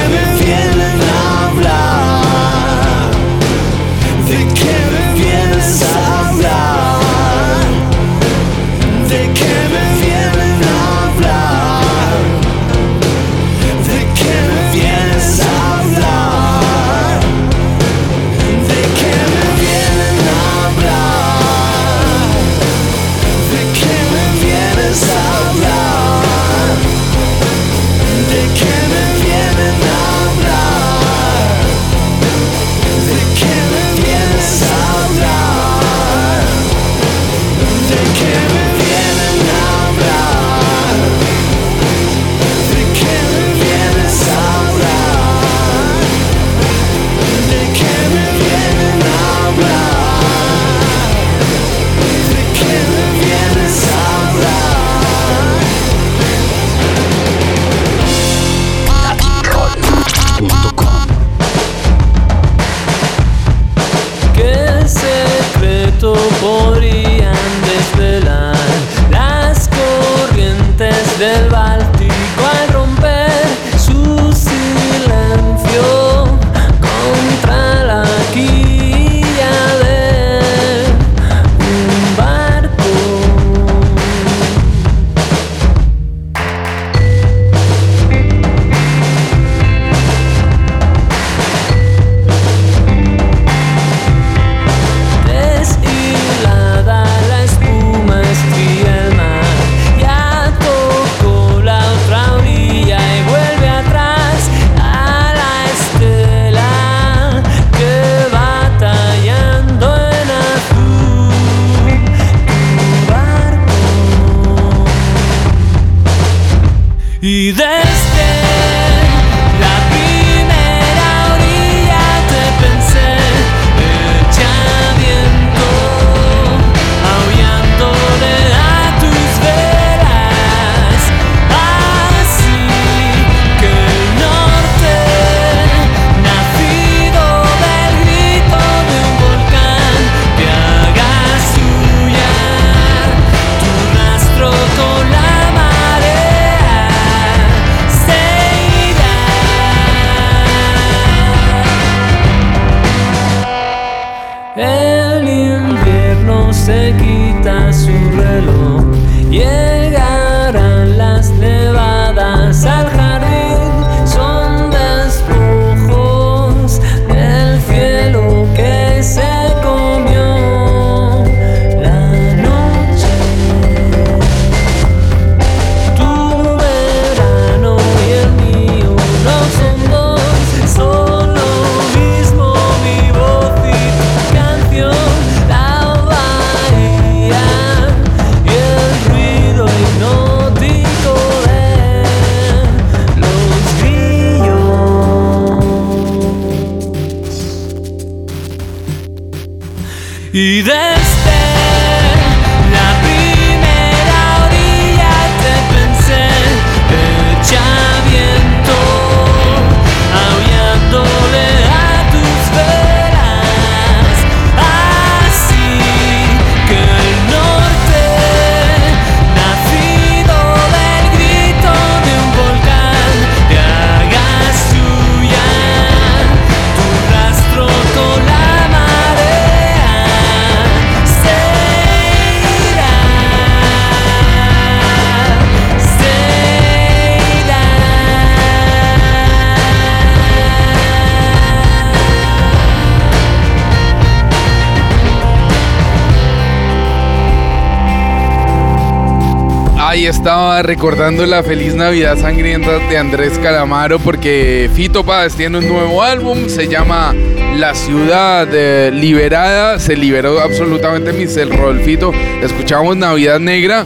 Recordando la feliz Navidad sangrienta de Andrés Calamaro porque Fito Páez tiene un nuevo álbum, se llama La Ciudad eh, Liberada, se liberó absolutamente Mr. Rodolfito, escuchamos Navidad Negra,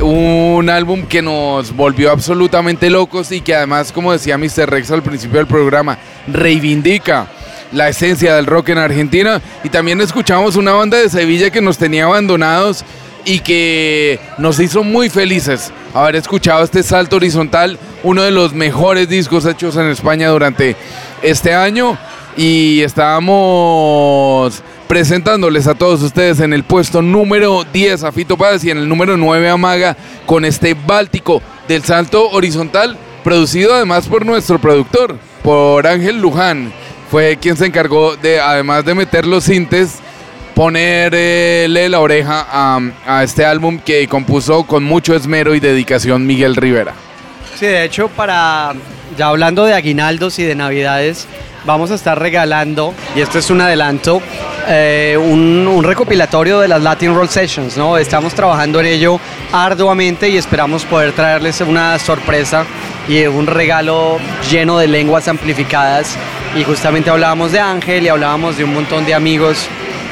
un álbum que nos volvió absolutamente locos y que además, como decía Mr. Rex al principio del programa, reivindica la esencia del rock en Argentina y también escuchamos una banda de Sevilla que nos tenía abandonados y que nos hizo muy felices haber escuchado este salto horizontal, uno de los mejores discos hechos en España durante este año y estábamos presentándoles a todos ustedes en el puesto número 10 a Fito Páez y en el número 9 a Maga con este Báltico del salto horizontal producido además por nuestro productor, por Ángel Luján. Fue quien se encargó de, además de meter los sintes, ponerle la oreja a, este álbum que compuso con mucho esmero y dedicación Miguel Rivera. Sí, de hecho, para ya hablando de aguinaldos y de navidades, vamos a estar regalando, y esto es un adelanto, eh, un, un recopilatorio de las Latin Roll Sessions, ¿no? Estamos trabajando en ello arduamente y esperamos poder traerles una sorpresa y un regalo lleno de lenguas amplificadas. Y justamente hablábamos de Ángel y hablábamos de un montón de amigos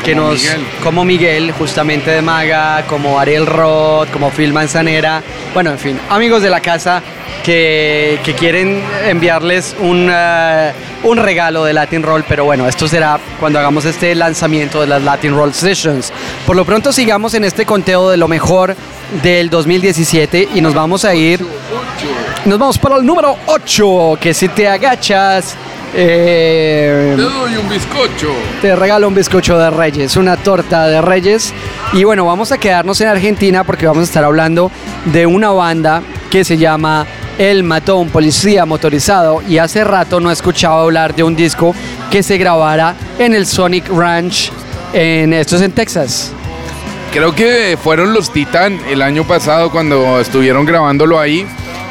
que Como nos, Miguel. como Miguel, justamente de Maga, como Ariel Roth, como Phil Manzanera, bueno, en fin, amigos de la casa que, que quieren enviarles un, eh, un regalo de Latin Roll, pero bueno, esto será cuando hagamos este lanzamiento de las Latin Roll Sessions. Por lo pronto sigamos en este conteo de lo mejor del 2017 y nos vamos a ir, nos vamos para el número 8, que si te agachas... eh, Te doy un bizcocho. te regalo un bizcocho de Reyes, una torta de Reyes. Y bueno, vamos a quedarnos en Argentina porque vamos a estar hablando de una banda que se llama El Matón, Policía Motorizado. Y hace rato no he escuchado hablar de un disco que se grabara en el Sonic Ranch, en, esto es en Texas. Creo que fueron los Titan el año pasado cuando estuvieron grabándolo ahí.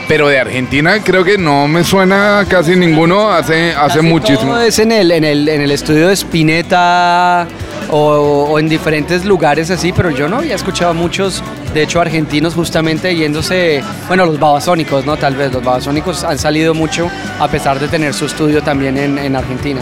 Pero de Argentina creo que no me suena casi ninguno hace, hace muchísimo. Todo es en el, en el, en el estudio de Spinetta o, o en diferentes lugares así, pero yo no había escuchado muchos, de hecho argentinos justamente yéndose, bueno, los babasónicos, ¿no? Tal vez los babasónicos han salido mucho a pesar de tener su estudio también en, en Argentina.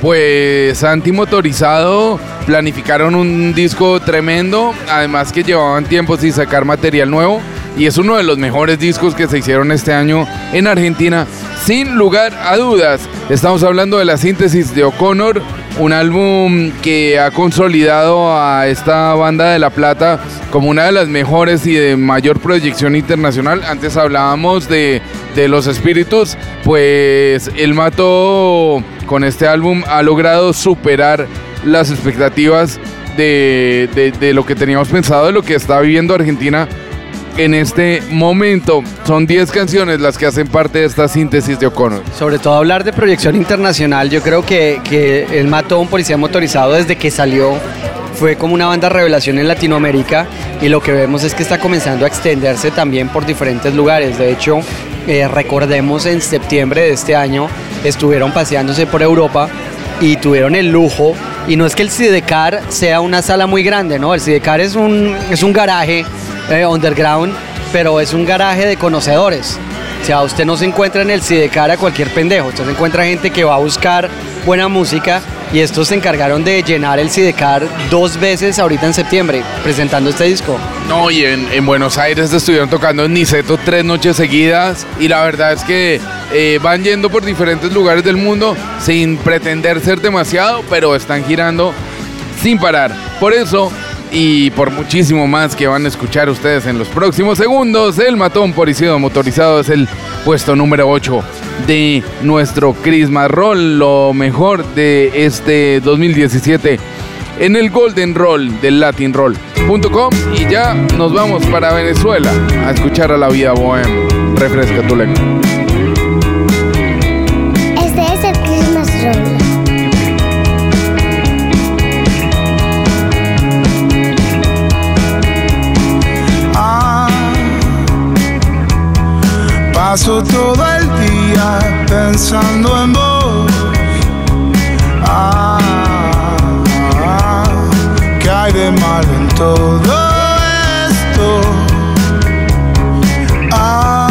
Pues Antimotorizado planificaron un disco tremendo, además que llevaban tiempo sin sacar material nuevo y es uno de los mejores discos que se hicieron este año en Argentina, sin lugar a dudas. Estamos hablando de la síntesis de O'Connor, un álbum que ha consolidado a esta banda de La Plata como una de las mejores y de mayor proyección internacional. Antes hablábamos de, de Los Espíritus, pues el Mato con este álbum ha logrado superar las expectativas de, de- de lo que teníamos pensado, de lo que está viviendo Argentina en este momento. Son 10 canciones las que hacen parte de esta síntesis de O'Connor. Sobre todo hablar de proyección internacional, yo creo que, que él mató a un policía motorizado desde que salió. Fue como una banda revelación en Latinoamérica y lo que vemos es que está comenzando a extenderse también por diferentes lugares. De hecho, eh, recordemos en septiembre de este año estuvieron paseándose por Europa y tuvieron el lujo. Y no es que el Sidecar sea una sala muy grande, ¿no? El Sidecar es un, es un garaje eh, underground, pero es un garaje de conocedores. O sea, usted no se encuentra en el Sidecar a cualquier pendejo. Usted se encuentra gente que va a buscar buena música y estos se encargaron de llenar el Sidecar dos veces ahorita en septiembre presentando este disco. No, y en, en Buenos Aires estuvieron tocando en Niceto tres noches seguidas y la verdad es que eh, van yendo por diferentes lugares del mundo sin pretender ser demasiado, pero están girando sin parar. Por eso y por muchísimo más que van a escuchar ustedes en los próximos segundos, el matón poricido motorizado es el puesto número 8 de nuestro Christmas Roll, lo mejor de este 2017 en el Golden Roll del latinroll.com y ya nos vamos para Venezuela a escuchar a la vida bohem. Refresca tu lengua. Ah, paso todo el día pensando en vos. Ah, ¿qué hay de malo en todo esto? Ah,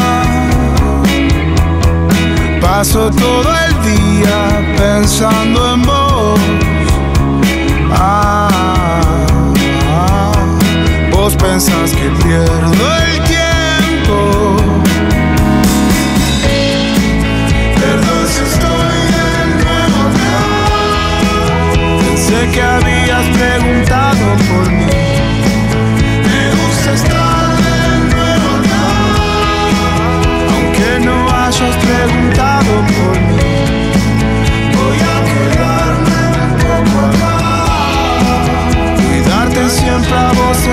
paso todo el día pensando en vos. Ah, vos pensás que pierdo el tiempo. Perdón si estoy de nuevo. Pensé que habías preguntado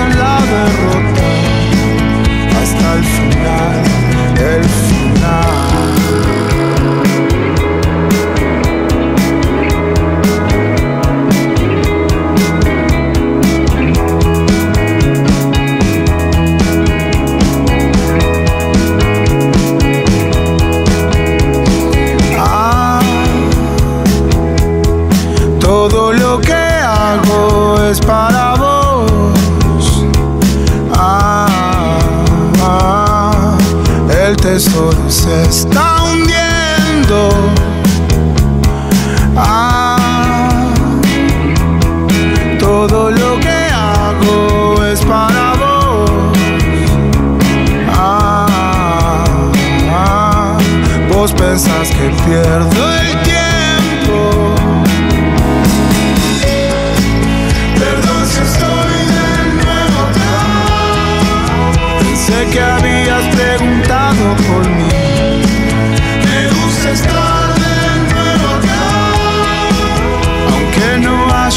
en la derrota. Hasta el final, tesoro se está hundiendo. Ah, todo lo que hago es para vos. Ah, ah, vos pensás que pierdo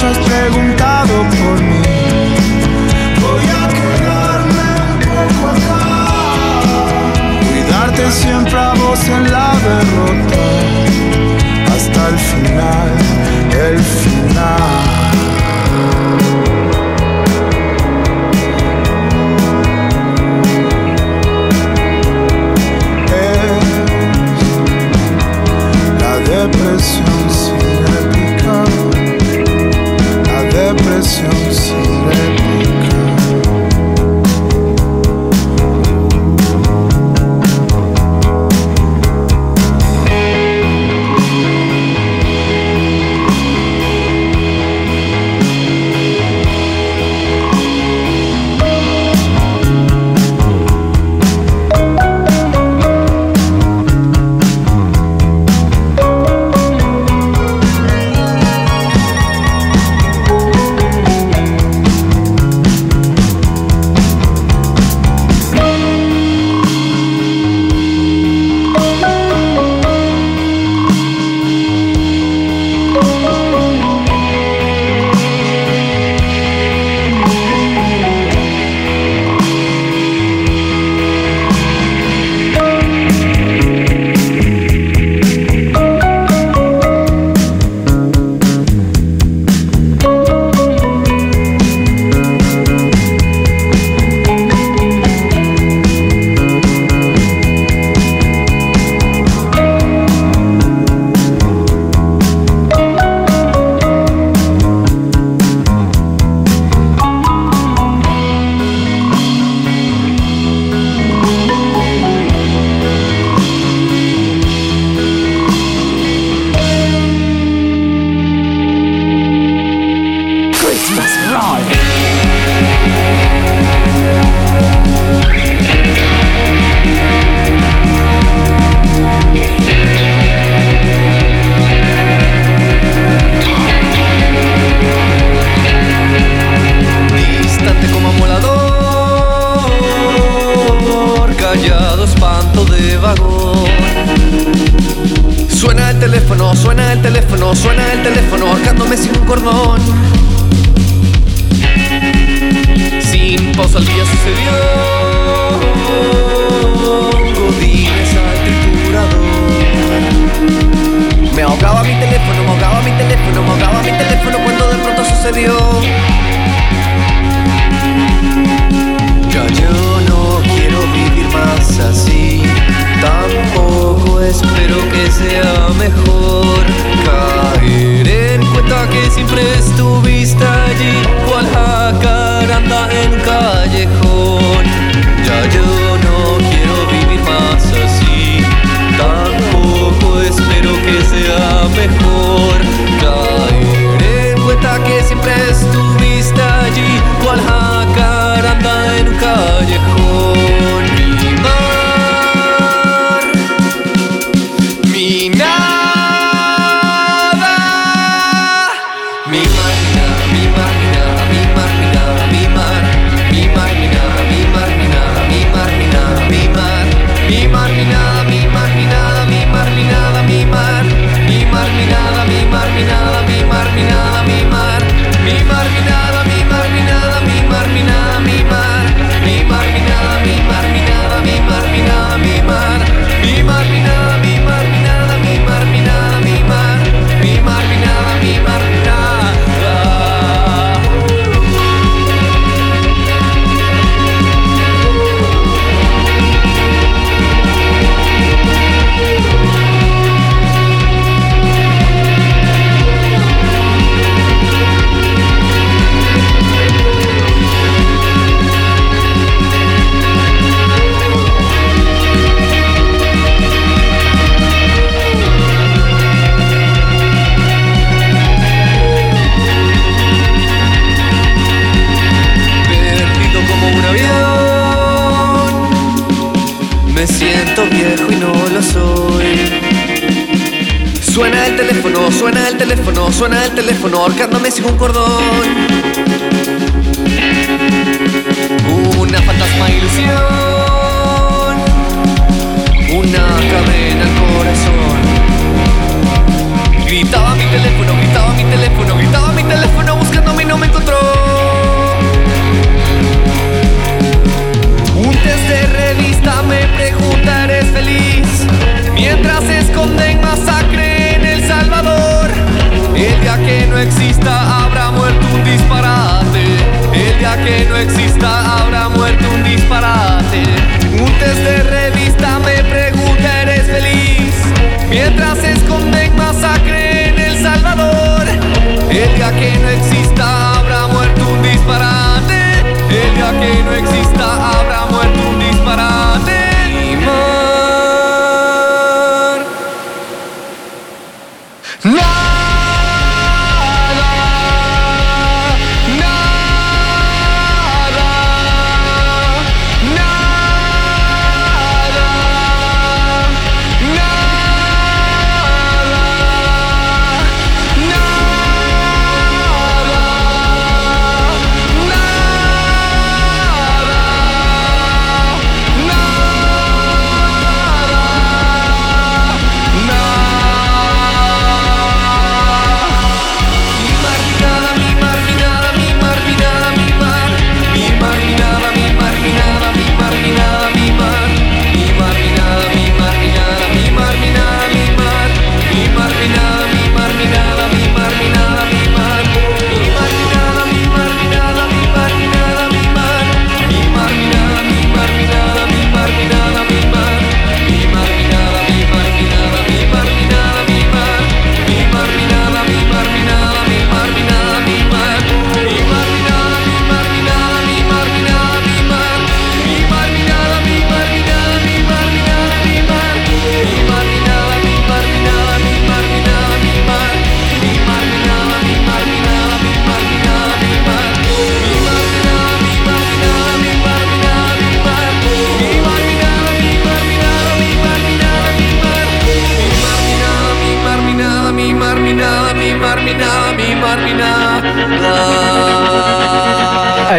hayas preguntado por mí. Voy a quedarme un poco acá. Cuidarte siempre a vos en la derrota. Hasta el final, el final. La depresión depresión sin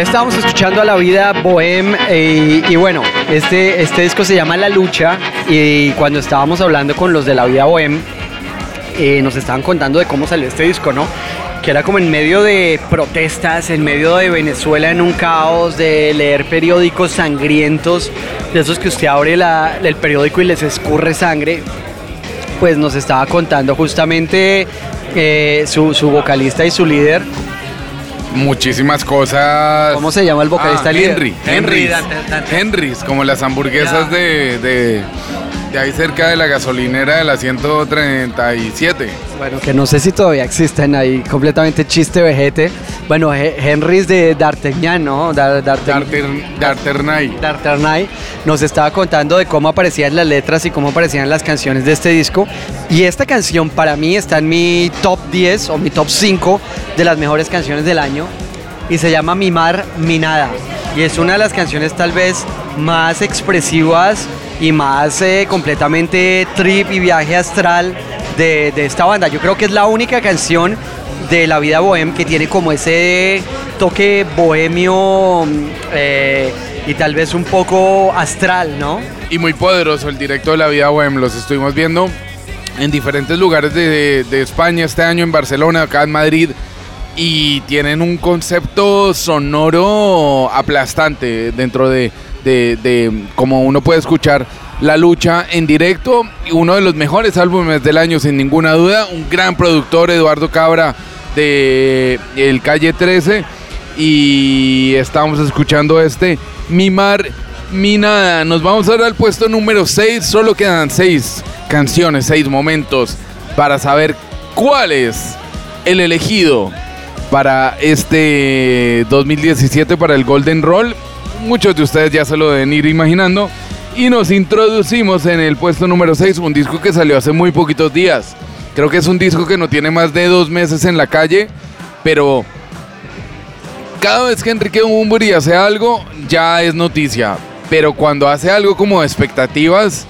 Estábamos escuchando a la vida Bohem eh, y bueno, este, este disco se llama La Lucha y cuando estábamos hablando con los de la vida Bohem eh, nos estaban contando de cómo salió este disco, ¿no? que era como en medio de protestas, en medio de Venezuela en un caos, de leer periódicos sangrientos, de esos que usted abre la, el periódico y les escurre sangre, pues nos estaba contando justamente eh, su, su vocalista y su líder. Muchísimas cosas. ¿Cómo se llama el vocalista Ah, líder? Henry. Henry, Henrys. Como las hamburguesas de, de, de ahí cerca de la gasolinera de la 137. Bueno, que no sé si todavía existen ahí, completamente chiste vejete. Bueno, He- Henrys de D'Artagnan, ¿no? D'Arternay. D'Arternay nos estaba contando de cómo aparecían las letras y cómo aparecían las canciones de este disco. Y esta canción para mí está en mi top 10 o mi top 5 de las mejores canciones del año. Y se llama Mi Mar, Mi Nada. Y es una de las canciones tal vez más expresivas y más eh, completamente trip y viaje astral de, esta banda. Yo creo que es la única canción de la vida bohem que tiene como ese toque bohemio mm, eh, y tal vez un poco astral, ¿no? Y muy poderoso el directo de la vida web. Los estuvimos viendo en diferentes lugares de, de España este año, en Barcelona, acá en Madrid. Y tienen un concepto sonoro aplastante dentro de, de, como uno puede escuchar la lucha en directo. Y uno de los mejores álbumes del año, sin ninguna duda. Un gran productor, Eduardo Cabra, de El Calle 13. Y estamos escuchando este Mi Mar, Mi Nada. Nos vamos ahora al puesto número 6. Solo quedan 6 canciones, 6 momentos para saber cuál es el elegido para este 2017 para el Golden Roll. Muchos de ustedes ya se lo deben ir imaginando. Y nos introducimos en el puesto número 6, un disco que salió hace muy poquitos días. Creo que es un disco que no tiene más de dos meses en la calle, pero cada vez que Enrique Bunbury hace algo, ya es noticia. Pero cuando hace algo como expectativas,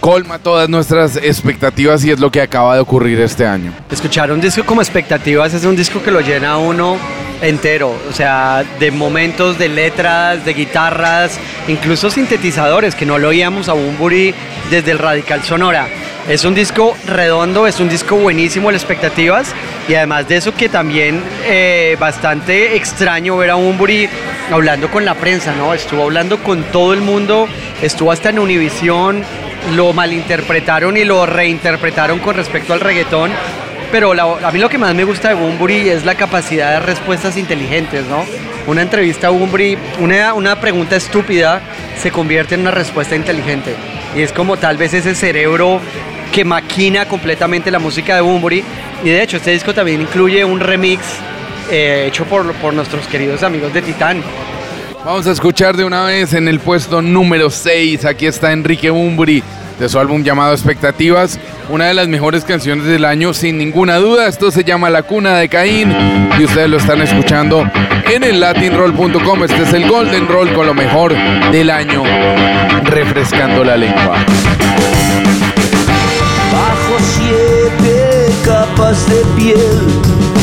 colma todas nuestras expectativas y es lo que acaba de ocurrir este año. Escuchar un disco como expectativas es un disco que lo llena uno entero, o sea, de momentos, de letras, de guitarras, incluso sintetizadores, que no lo oíamos a Bumburi desde el Radical Sonora. Es un disco redondo, es un disco buenísimo, el expectativas, y además de eso que también eh, bastante extraño ver a Bumburi hablando con la prensa, ¿no? Estuvo hablando con todo el mundo, estuvo hasta en Univisión, lo malinterpretaron y lo reinterpretaron con respecto al reggaetón. Pero a mí lo que más me gusta de Bumburi es la capacidad de respuestas inteligentes, ¿no? Una entrevista a Bumburi, una, una pregunta estúpida se convierte en una respuesta inteligente. Y es como tal vez ese cerebro que maquina completamente la música de Bumburi. Y de hecho, este disco también incluye un remix eh, hecho por, por nuestros queridos amigos de Titán. Vamos a escuchar de una vez en el puesto número 6. Aquí está Enrique Bumburi de su álbum llamado Expectativas. Una de las mejores canciones del año, sin ninguna duda. Esto se llama La Cuna de Caín y ustedes lo están escuchando en el latinroll.com. Este es el Golden Roll con lo mejor del año, refrescando la lengua. Bajo siete capas de piel,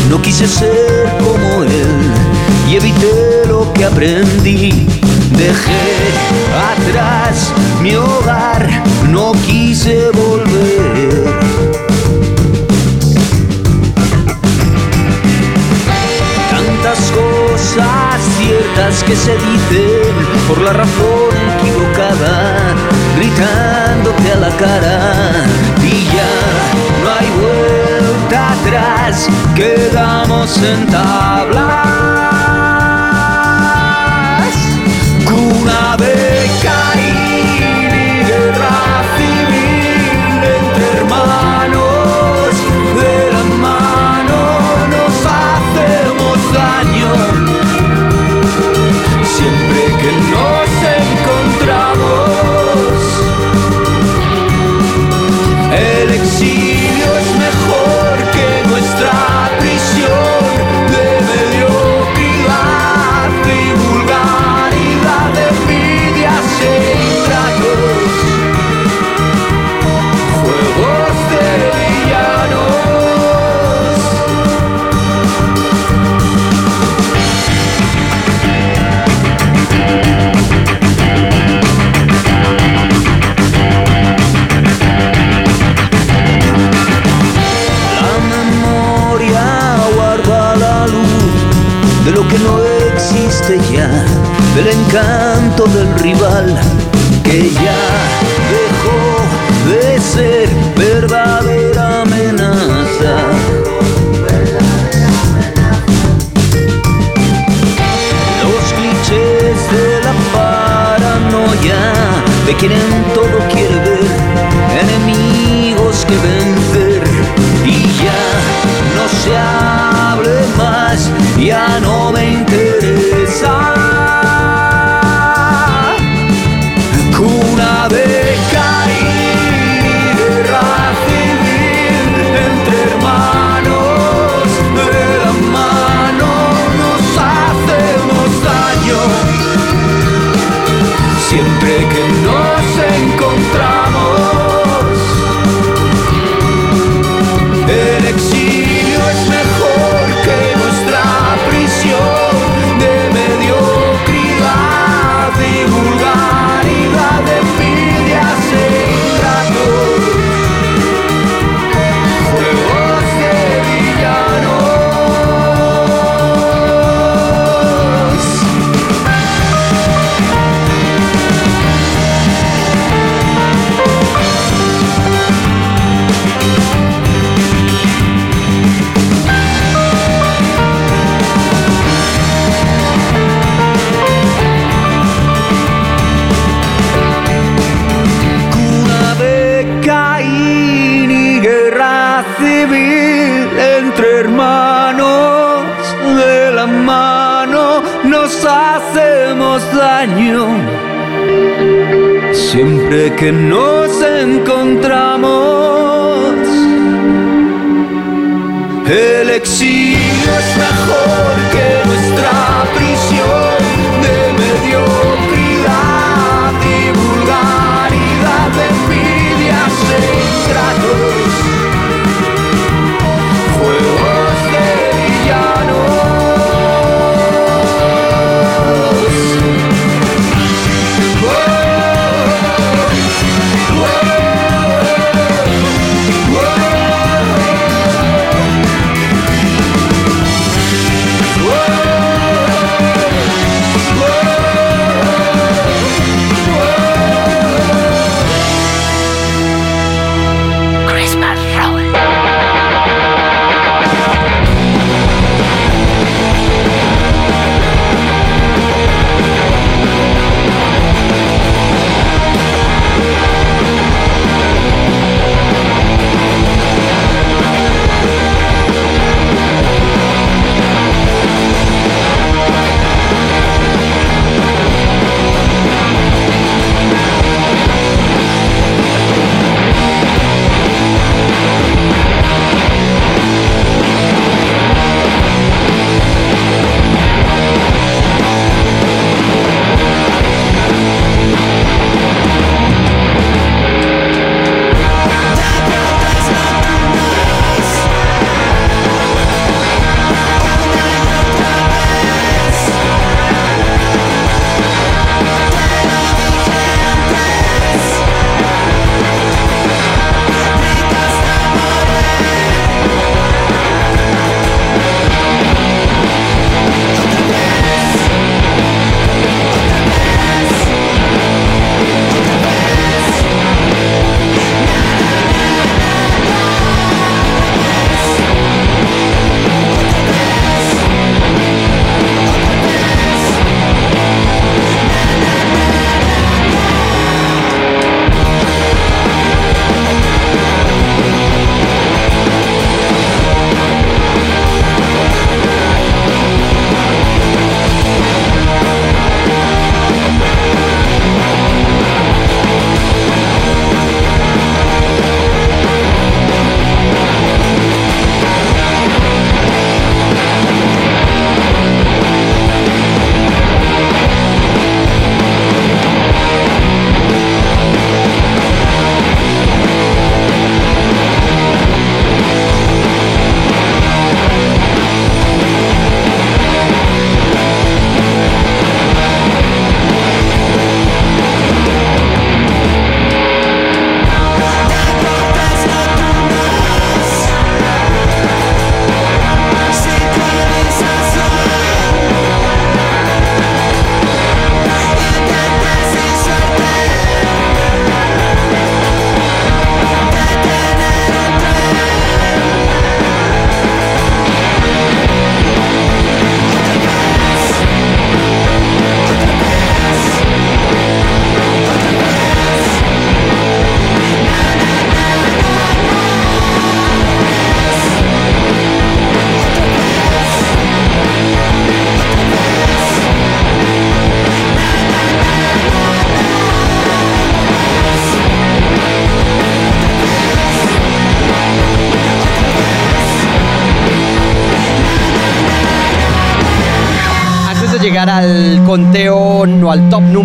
no quise ser como él y evité lo que aprendí. Dejé atrás mi hogar, no quise volver. Tantas cosas ciertas que se dicen por la razón equivocada, gritándote a la cara y ya no hay vuelta atrás, quedamos en tablas.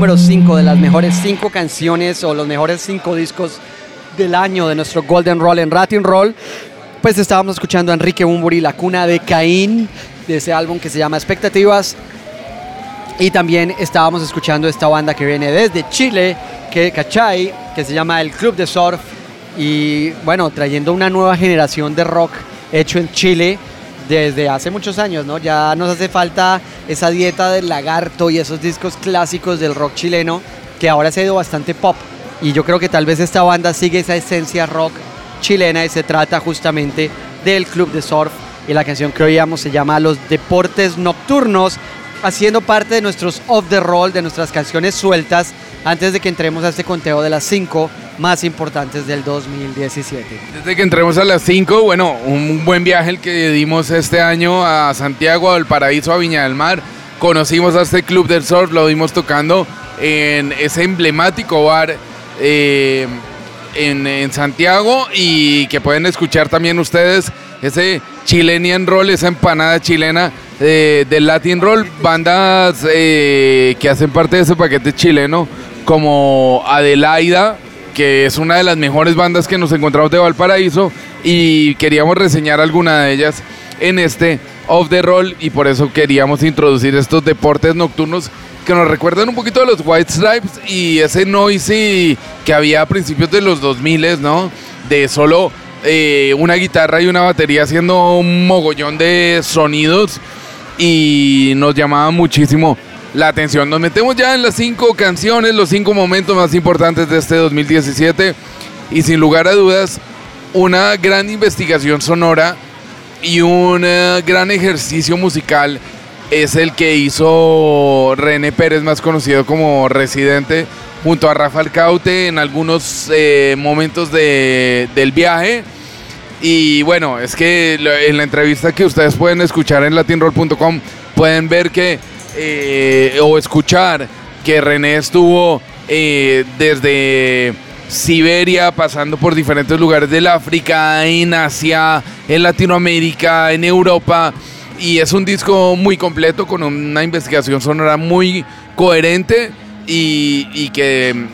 Número 5 de las mejores 5 canciones o los mejores 5 discos del año de nuestro Golden Roll en Latin Roll. Pues estábamos escuchando a Enrique Bumburi, La Cuna de Caín, de ese álbum que se llama Expectativas. Y también estábamos escuchando esta banda que viene desde Chile, que Cachai, que se llama El Club de Surf. Y bueno, trayendo una nueva generación de rock hecho en Chile desde hace muchos años, ¿no? Ya nos hace falta esa dieta del lagarto y esos discos clásicos del rock chileno que ahora se ha ido bastante pop. Y yo creo que tal vez esta banda sigue esa esencia rock chilena y se trata justamente del Club de Surf. Y la canción que oíamos se llama Los Deportes Nocturnos, haciendo parte de nuestros off the roll, de nuestras canciones sueltas, antes de que entremos a este conteo de las cinco más importantes del 2017. Desde que entremos a las 5, bueno, un buen viaje el que dimos este año a Santiago, al Paraíso, a Viña del Mar. Conocimos a este club del surf, lo vimos tocando en ese emblemático bar eh, en, en Santiago y que pueden escuchar también ustedes ese Chilenian Roll, esa empanada chilena eh, del Latin Roll, bandas eh, que hacen parte de ese paquete chileno como Adelaida, que es una de las mejores bandas que nos encontramos de Valparaíso y queríamos reseñar alguna de ellas en este Off the Roll y por eso queríamos introducir estos deportes nocturnos que nos recuerdan un poquito a los White Stripes y ese noisy que había a principios de los 2000, ¿no? De solo eh, una guitarra y una batería haciendo un mogollón de sonidos y nos llamaba muchísimo la atención. Nos metemos ya en las cinco canciones, los cinco momentos más importantes de este 2017 y sin lugar a dudas una gran investigación sonora y un eh, gran ejercicio musical es el que hizo René Pérez, más conocido como Residente, junto a Rafa Alcaute en algunos eh, momentos de- del viaje. Y bueno, es que en la entrevista que ustedes pueden escuchar en latinroll.com pueden ver que, eh, o escuchar que René estuvo eh, desde Siberia, pasando por diferentes lugares del África, en Asia, en Latinoamérica, en Europa. Y es un disco muy completo, con una investigación sonora muy coherente y, que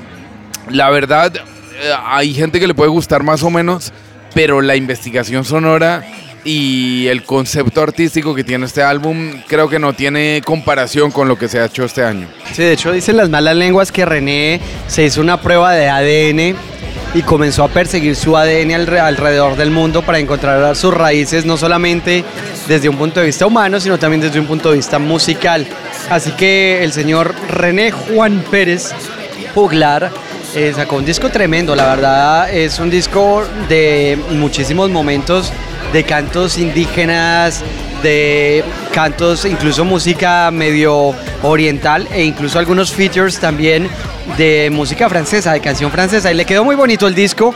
la verdad eh, hay gente que le puede gustar más o menos, pero la investigación sonora y el concepto artístico que tiene este álbum creo que no tiene comparación con lo que se ha hecho este año. Sí, de hecho dicen las malas lenguas que René se hizo una prueba de ADN y comenzó a perseguir su ADN alre- alrededor del mundo para encontrar sus raíces no solamente desde un punto de vista humano, sino también desde un punto de vista musical. Así que el señor René Juan Pérez Juglar eh, sacó un disco tremendo, la verdad es un disco de muchísimos momentos de cantos indígenas, de cantos, incluso música medio oriental e incluso algunos features también de música francesa, de canción francesa. Y le quedó muy bonito el disco.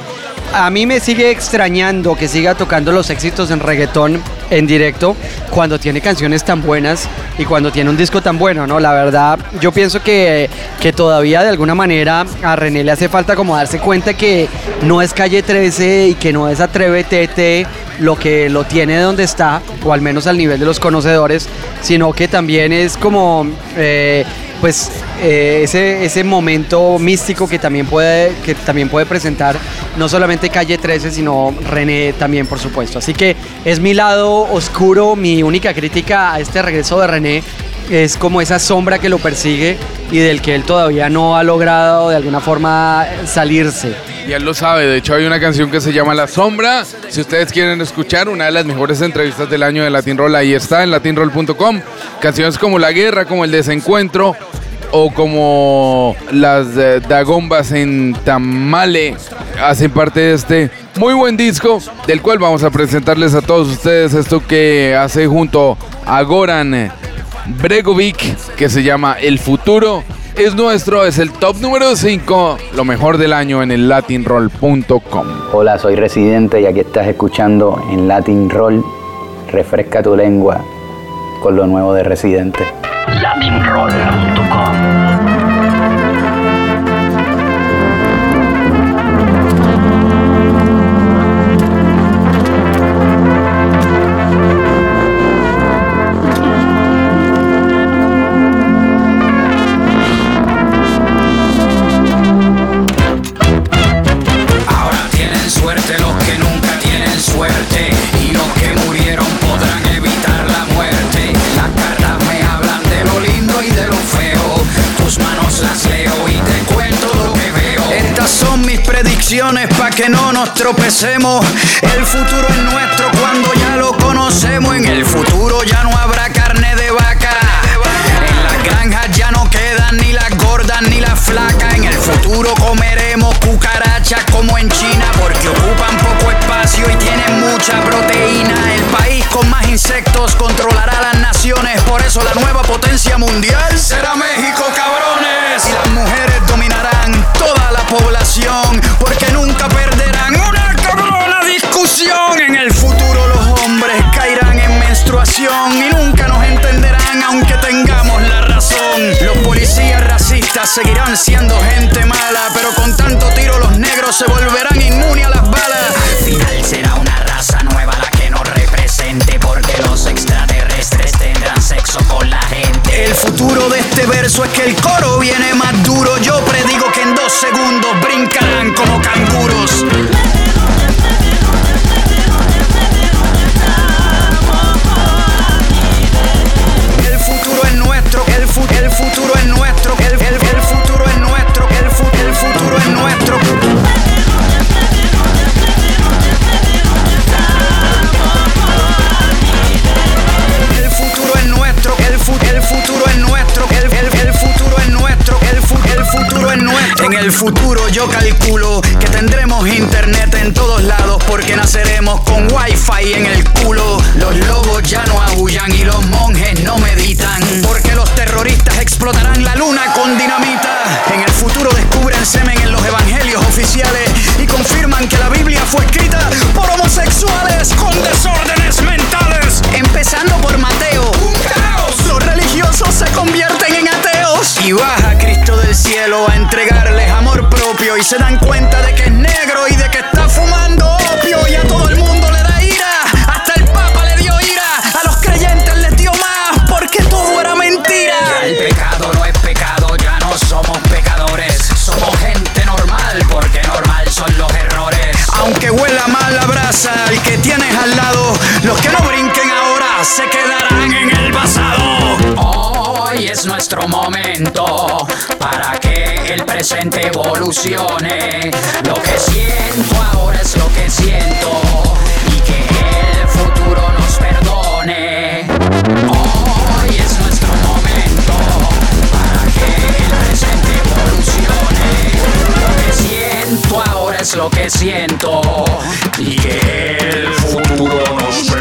A mí me sigue extrañando que siga tocando los éxitos en reggaetón en directo cuando tiene canciones tan buenas y cuando tiene un disco tan bueno, ¿no? La verdad, yo pienso que, que todavía de alguna manera a René le hace falta como darse cuenta que no es Calle 13 y que no es Atrévete lo que lo tiene donde está, o al menos al nivel de los conocedores, sino que también es como, eh, pues, eh, ese, ese momento místico que también, puede, que también puede presentar no solamente Calle 13, sino René también, por supuesto. Así que es mi lado oscuro, mi única crítica a este regreso de René es como esa sombra que lo persigue y del que él todavía no ha logrado de alguna forma salirse. Y él lo sabe, de hecho hay una canción que se llama La Sombra. Si ustedes quieren escuchar una de las mejores entrevistas del año de Latin Roll, ahí está en latinroll.com. Canciones como La Guerra, como El Desencuentro o como las eh, Dagombas en Tamale hacen parte de este muy buen disco del cual vamos a presentarles a todos ustedes esto que hace junto a Goran Bregovic que se llama El Futuro es nuestro, es el top número 5, lo mejor del año en el latinroll.com. Hola, soy Residente y aquí estás escuchando en Latin Roll. Refresca tu lengua con lo nuevo de Residente. Latinroll.com mis predicciones pa' que no nos tropecemos. El futuro es nuestro cuando ya lo conocemos. En el futuro ya no habrá carne de vaca. En las granjas ya no quedan ni las gordas ni las flacas. En el futuro comeremos cucarachas como en China porque ocupan poco espacio y tienen mucha proteína. El país con más insectos controlará las naciones. Por eso la nueva potencia mundial será México, cabrones. Aunque tengamos la razón. Los policías racistas seguirán siendo gente mala, pero con tanto tiro los negros se volverán inmunes a las balas. Al final será una raza nueva la que nos represente porque los extraterrestres tendrán sexo con la gente. El futuro de este verso es que el coro viene más duro. Yo predigo que en dos segundos brincarán como canguros. Futuro es nuestro, el, el- el futuro es nuestro, el, el futuro es nuestro. En el futuro yo calculo que tendremos internet en todos lados porque naceremos con wifi en el culo. Los lobos ya no aullan y los monjes no meditan porque los terroristas explotarán la luna con dinamita. En el futuro descubren semen en los evangelios oficiales y confirman que la Biblia fue escrita por homosexuales con desórdenes mentales. Empezando por Mateo. Un caos. Los religiosos se convierten en ateos. Y baja del cielo a entregarles amor propio y se dan cuenta de que es negro y de que está fumando opio y a todo el mundo le da ira. Hasta el Papa le dio ira. A los creyentes les dio más porque todo era mentira. Ya el pecado no es pecado, ya no somos pecadores. Somos gente normal porque normal son los errores. Aunque huela mal la brasa al que tienes al lado, los que no brinquen ahora se quedarán en el pasado. Hoy es nuestro momento presente evolucione. Lo que siento ahora es lo que siento y que el futuro nos perdone. Hoy es nuestro momento para que el presente evolucione. Lo que siento ahora es lo que siento y que el futuro nos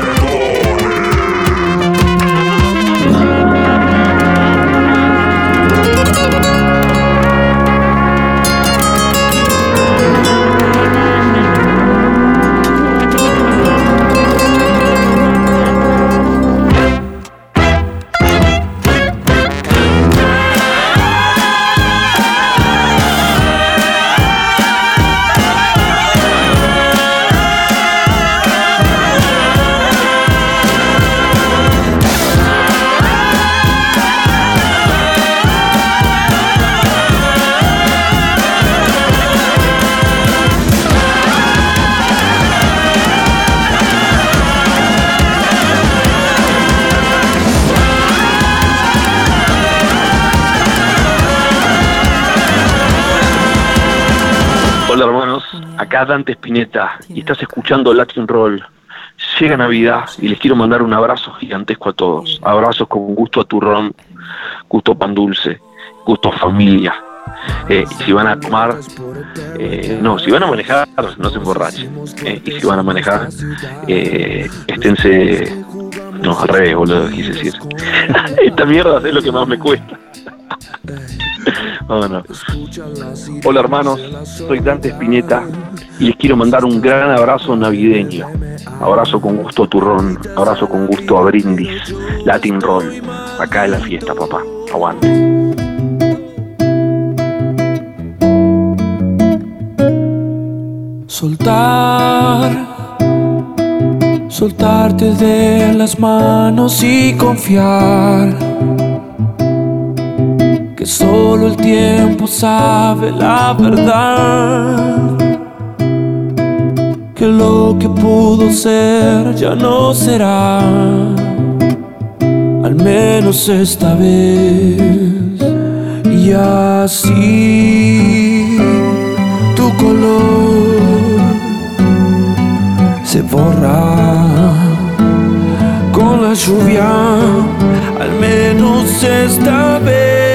acá Dante Spinetta y estás escuchando Latin Roll. Llega Navidad y les quiero mandar un abrazo gigantesco a todos. Abrazos con gusto a turrón, gusto a pan dulce, gusto a familia. Eh, y si van a tomar, eh, no, si van a manejar, no se emborrachen. Eh, y si van a manejar, esténse, no, al revés, boludo, quise decir. Esta mierda es lo que más me cuesta. Vámonos. Hola hermanos, soy Dante Espineta y les quiero mandar un gran abrazo navideño. Abrazo con gusto a turrón, abrazo con gusto a brindis, Latin Roll. Acá es la fiesta, papá. Aguante. Soltar, soltarte de las manos y confiar que solo el tiempo sabe la verdad. Que lo que pudo ser ya no será, al menos esta vez. Y así tu color se borra con la lluvia, al menos esta vez.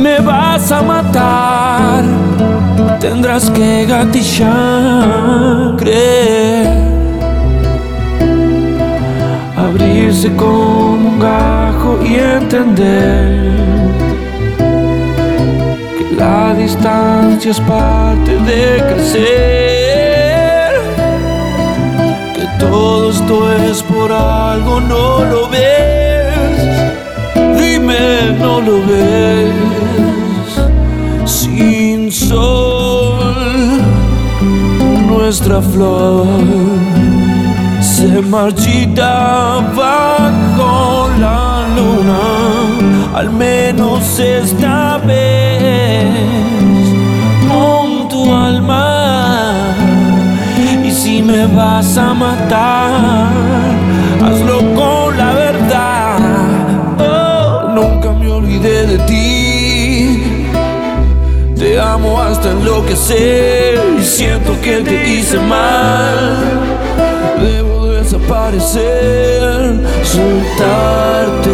Me vas a matar, tendrás que gatillar, creer. Abrirse como un gajo y entender que la distancia es parte de crecer. Que todo esto es por algo, no lo ves. No lo ves. Sin sol, nuestra flor se marchita bajo la luna, al menos esta vez. Pon tu alma y si me vas a matar, hasta enloquecer y siento que te hice mal. Debo desaparecer, soltarte.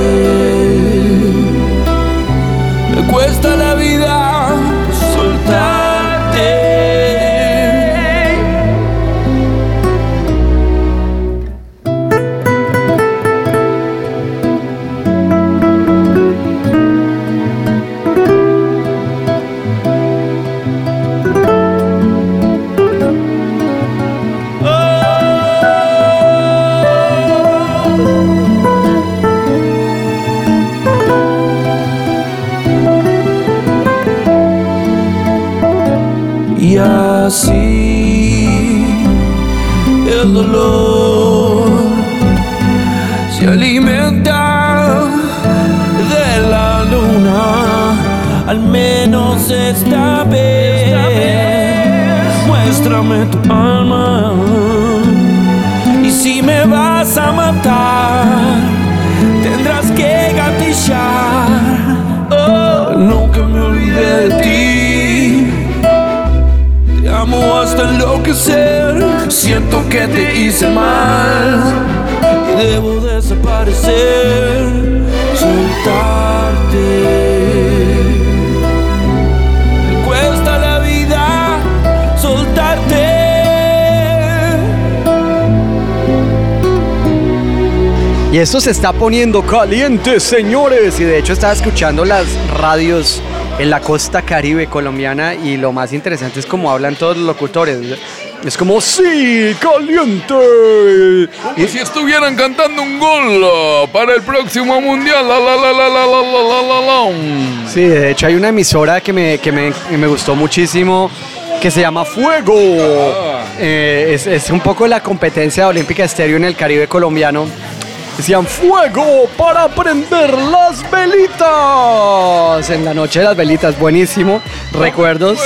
Siento que te hice mal. Debo desaparecer. Soltarte. Cuesta la vida soltarte. Y esto se está poniendo caliente, señores. Y de hecho estaba escuchando las radios en la costa caribe colombiana y lo más interesante es cómo hablan todos los locutores. Es como, sí, caliente. Como si estuvieran cantando un gol para el próximo mundial. La, la, la, la, la, la, la, la, Sí, de hecho hay una emisora que me, que me, que me gustó muchísimo que se llama Fuego. Ah. Eh, es, es, un poco la competencia olímpica estéreo en el Caribe colombiano. Decían fuego para prender las velitas. En la noche de las velitas, buenísimo. Recuerdos.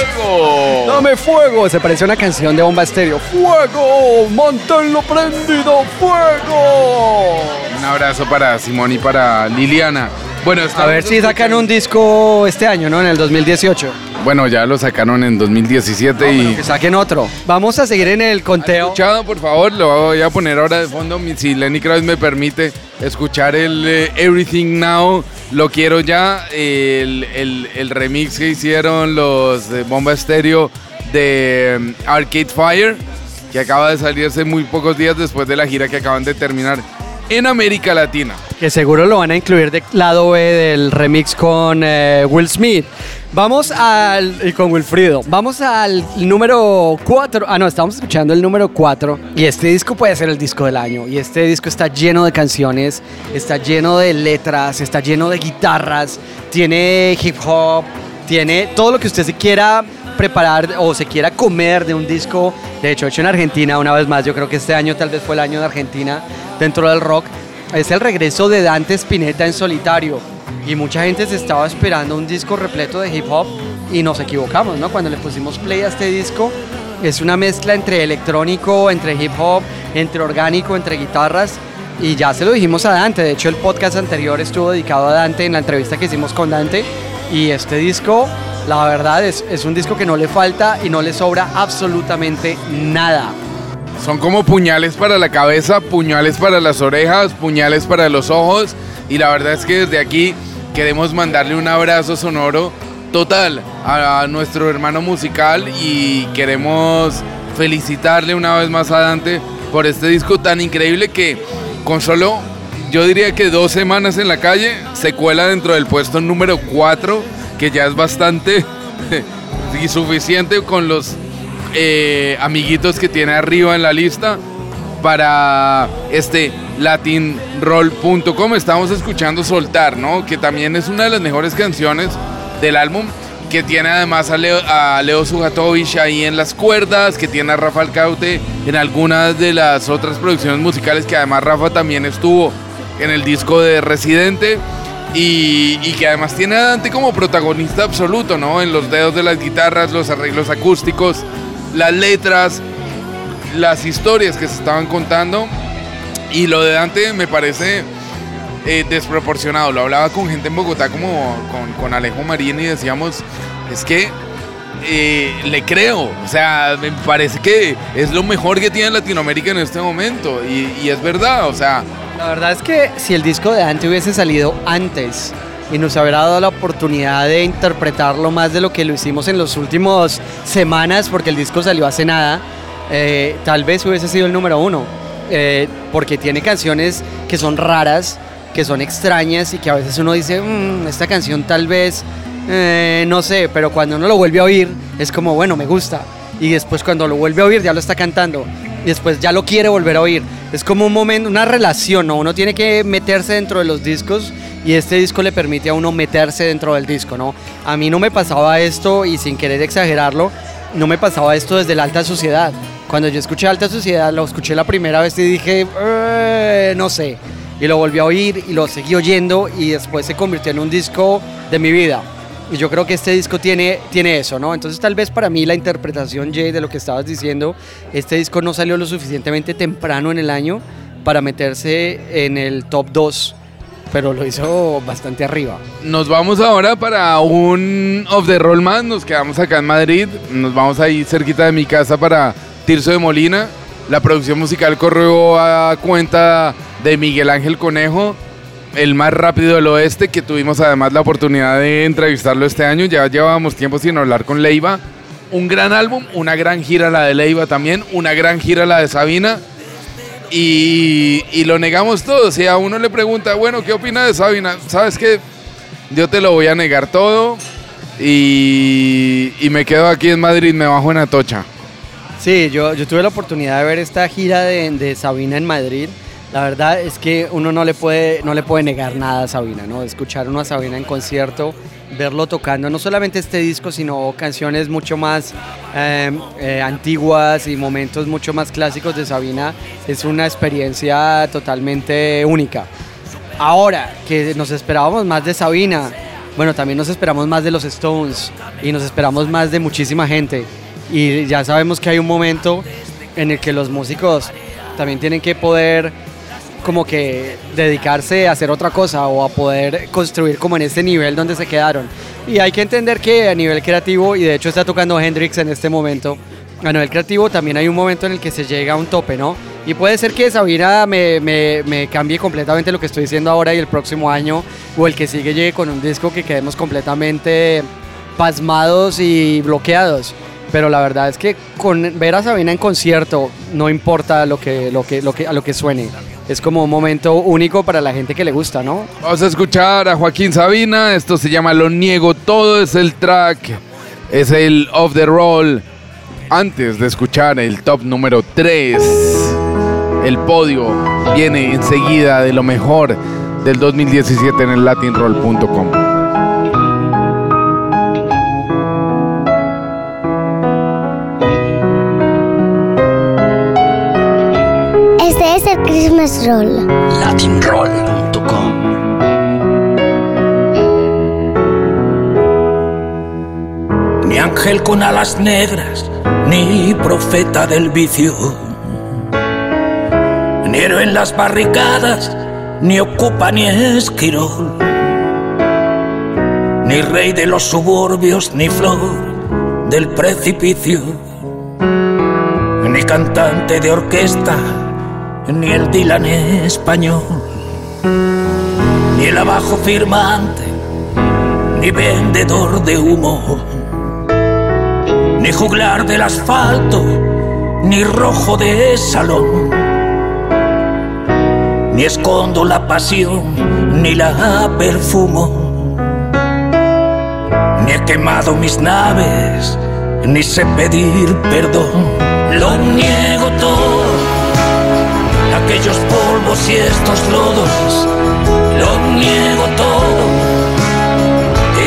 Dame fuego. Se parece a una canción de Bomba Estéreo. Fuego, manténlo prendido. Fuego. Un abrazo para Simón y para Liliana. Bueno, A ver si sacan un disco este año, ¿no? En el 2018. Bueno, ya lo sacaron en 2017 y... Que saquen otro. Vamos a seguir en el conteo. Escuchado, por favor, lo voy a poner ahora de fondo, si Lenny Kravitz me permite escuchar el eh, Everything Now, lo quiero ya, el, el- el remix que hicieron los de Bomba Estéreo de um, Arcade Fire, que acaba de salir hace muy pocos días después de la gira que acaban de terminar en América Latina. Que seguro lo van a incluir de lado B del remix con eh, Will Smith. Vamos al. y con Wilfrido. Vamos al número 4. Ah, no, estamos escuchando el número 4. Y este disco puede ser el disco del año. Y este disco está lleno de canciones, está lleno de letras, está lleno de guitarras, tiene hip hop, tiene todo lo que usted se quiera preparar o se quiera comer de un disco, de hecho hecho en Argentina una vez más, yo creo que este año tal vez fue el año de Argentina dentro del rock, es el regreso de Dante Spinetta en solitario y mucha gente se estaba esperando un disco repleto de hip hop y nos equivocamos, ¿no? Cuando le pusimos play a este disco es una mezcla entre electrónico, entre hip hop, entre orgánico, entre guitarras y ya se lo dijimos a Dante, de hecho el podcast anterior estuvo dedicado a Dante en la entrevista que hicimos con Dante y este disco La verdad es, es un disco que no le falta y no le sobra absolutamente nada. Son como puñales para la cabeza, puñales para las orejas, puñales para los ojos. Y la verdad es que desde aquí queremos mandarle un abrazo sonoro total a, nuestro hermano musical y queremos felicitarle una vez más a Dante por este disco tan increíble que con solo, yo diría que dos semanas en la calle, se cuela dentro del puesto número 4, que ya es bastante y suficiente con los eh, amiguitos que tiene arriba en la lista para este latinroll.com. Estamos escuchando Soltar, ¿no? Que también es una de las mejores canciones del álbum. Que tiene además a Leo, a Leo Sujatovich ahí en las cuerdas, que tiene a Rafa Alcaute en algunas de las otras producciones musicales, que además Rafa también estuvo en el disco de Residente. Y, que además tiene a Dante como protagonista absoluto, ¿no? En los dedos de las guitarras, los arreglos acústicos, las letras, las historias que se estaban contando. Y lo de Dante me parece eh, desproporcionado. Lo hablaba con gente en Bogotá como con, con Alejo Marín y decíamos, es que eh, le creo. O sea, me parece que es lo mejor que tiene Latinoamérica en este momento. Y, es verdad, o sea... La verdad es que si el disco de Dante hubiese salido antes y nos hubiera dado la oportunidad de interpretarlo más de lo que lo hicimos en las últimas semanas, porque el disco salió hace nada, eh, tal vez hubiese sido el número uno, eh, porque tiene canciones que son raras, que son extrañas y que a veces uno dice, "Mm, esta canción tal vez, eh, no sé, pero cuando uno lo vuelve a oír es como, bueno, me gusta. Y después cuando lo vuelve a oír ya lo está cantando. Y después ya lo quiere volver a oír. Es como un momento, una relación, ¿no? Uno tiene que meterse dentro de los discos y este disco le permite a uno meterse dentro del disco, ¿no? A mí no me pasaba esto y sin querer exagerarlo, no me pasaba esto desde la alta sociedad. Cuando yo escuché Alta Sociedad, lo escuché la primera vez y dije, "Eh, no sé. Y lo volví a oír y lo seguí oyendo y después se convirtió en un disco de mi vida. Y yo creo que este disco tiene, tiene eso, ¿no? Entonces tal vez para mí la interpretación, Jay, de lo que estabas diciendo, este disco no salió lo suficientemente temprano en el año para meterse en el top 2, pero lo hizo bastante arriba. Nos vamos ahora para un off the roll más. Nos quedamos acá en Madrid. Nos vamos ahí cerquita de mi casa para Tirso de Molina. La producción musical corrió a cuenta de Miguel Ángel Conejo, el más rápido del oeste, que tuvimos además la oportunidad de entrevistarlo este año. Ya llevábamos tiempo sin hablar con Leiva. Un gran álbum, una gran gira la de Leiva también, una gran gira la de Sabina. Y, lo negamos todo. Si a uno le pregunta, bueno, ¿qué opina de Sabina? ¿Sabes qué? Yo te lo voy a negar todo y, y me quedo aquí en Madrid, me bajo en Atocha. Sí, yo, yo tuve la oportunidad de ver esta gira de, Sabina en Madrid. La verdad es que uno no le puede, no le puede negar nada a Sabina, ¿no? Escuchar uno a Sabina en concierto, verlo tocando no solamente este disco, sino canciones mucho más eh, eh, antiguas y momentos mucho más clásicos de Sabina, es una experiencia totalmente única. Ahora, que nos esperábamos más de Sabina, bueno, también nos esperamos más de los Stones y nos esperamos más de muchísima gente. Y ya sabemos que hay un momento en el que los músicos también tienen que poder como que dedicarse a hacer otra cosa o a poder construir como en este nivel donde se quedaron. Y hay que entender que a nivel creativo, y de hecho está tocando Hendrix en este momento, a nivel creativo también hay un momento en el que se llega a un tope, ¿no? Y puede ser que Sabina me, me, me cambie completamente lo que estoy diciendo ahora y el próximo año, o el que sigue llegue con un disco que quedemos completamente pasmados y bloqueados. Pero la verdad es que con ver a Sabina en concierto no importa lo que, lo que, lo que, a lo que suene. Es como un momento único para la gente que le gusta, ¿no? Vamos a escuchar a Joaquín Sabina. Esto se llama Lo Niego Todo. Es el track. Es el off the roll. Antes de escuchar el top número 3. El podio viene enseguida de lo mejor del 2017 en el latinroll.com. Latinroll.com Ni ángel con alas negras, ni profeta del vicio. Ni héroe en las barricadas, ni ocupa ni esquirol. ni rey de los suburbios, ni flor del precipicio, ni cantante de orquesta, ni el Dylan español, ni el abajo firmante, ni vendedor de humo, ni juglar del asfalto, ni rojo de salón, ni escondo la pasión, ni la perfumo ni he quemado mis naves, ni sé pedir perdón. Lo niego todo, aquellos polvos y estos lodos, lo niego todo,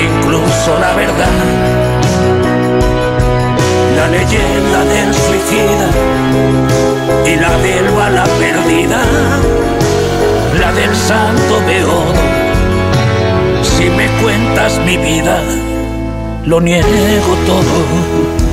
incluso la verdad. La leyenda del suicida y la del bala perdida, la del santo beodo. Si me cuentas mi vida, lo niego todo.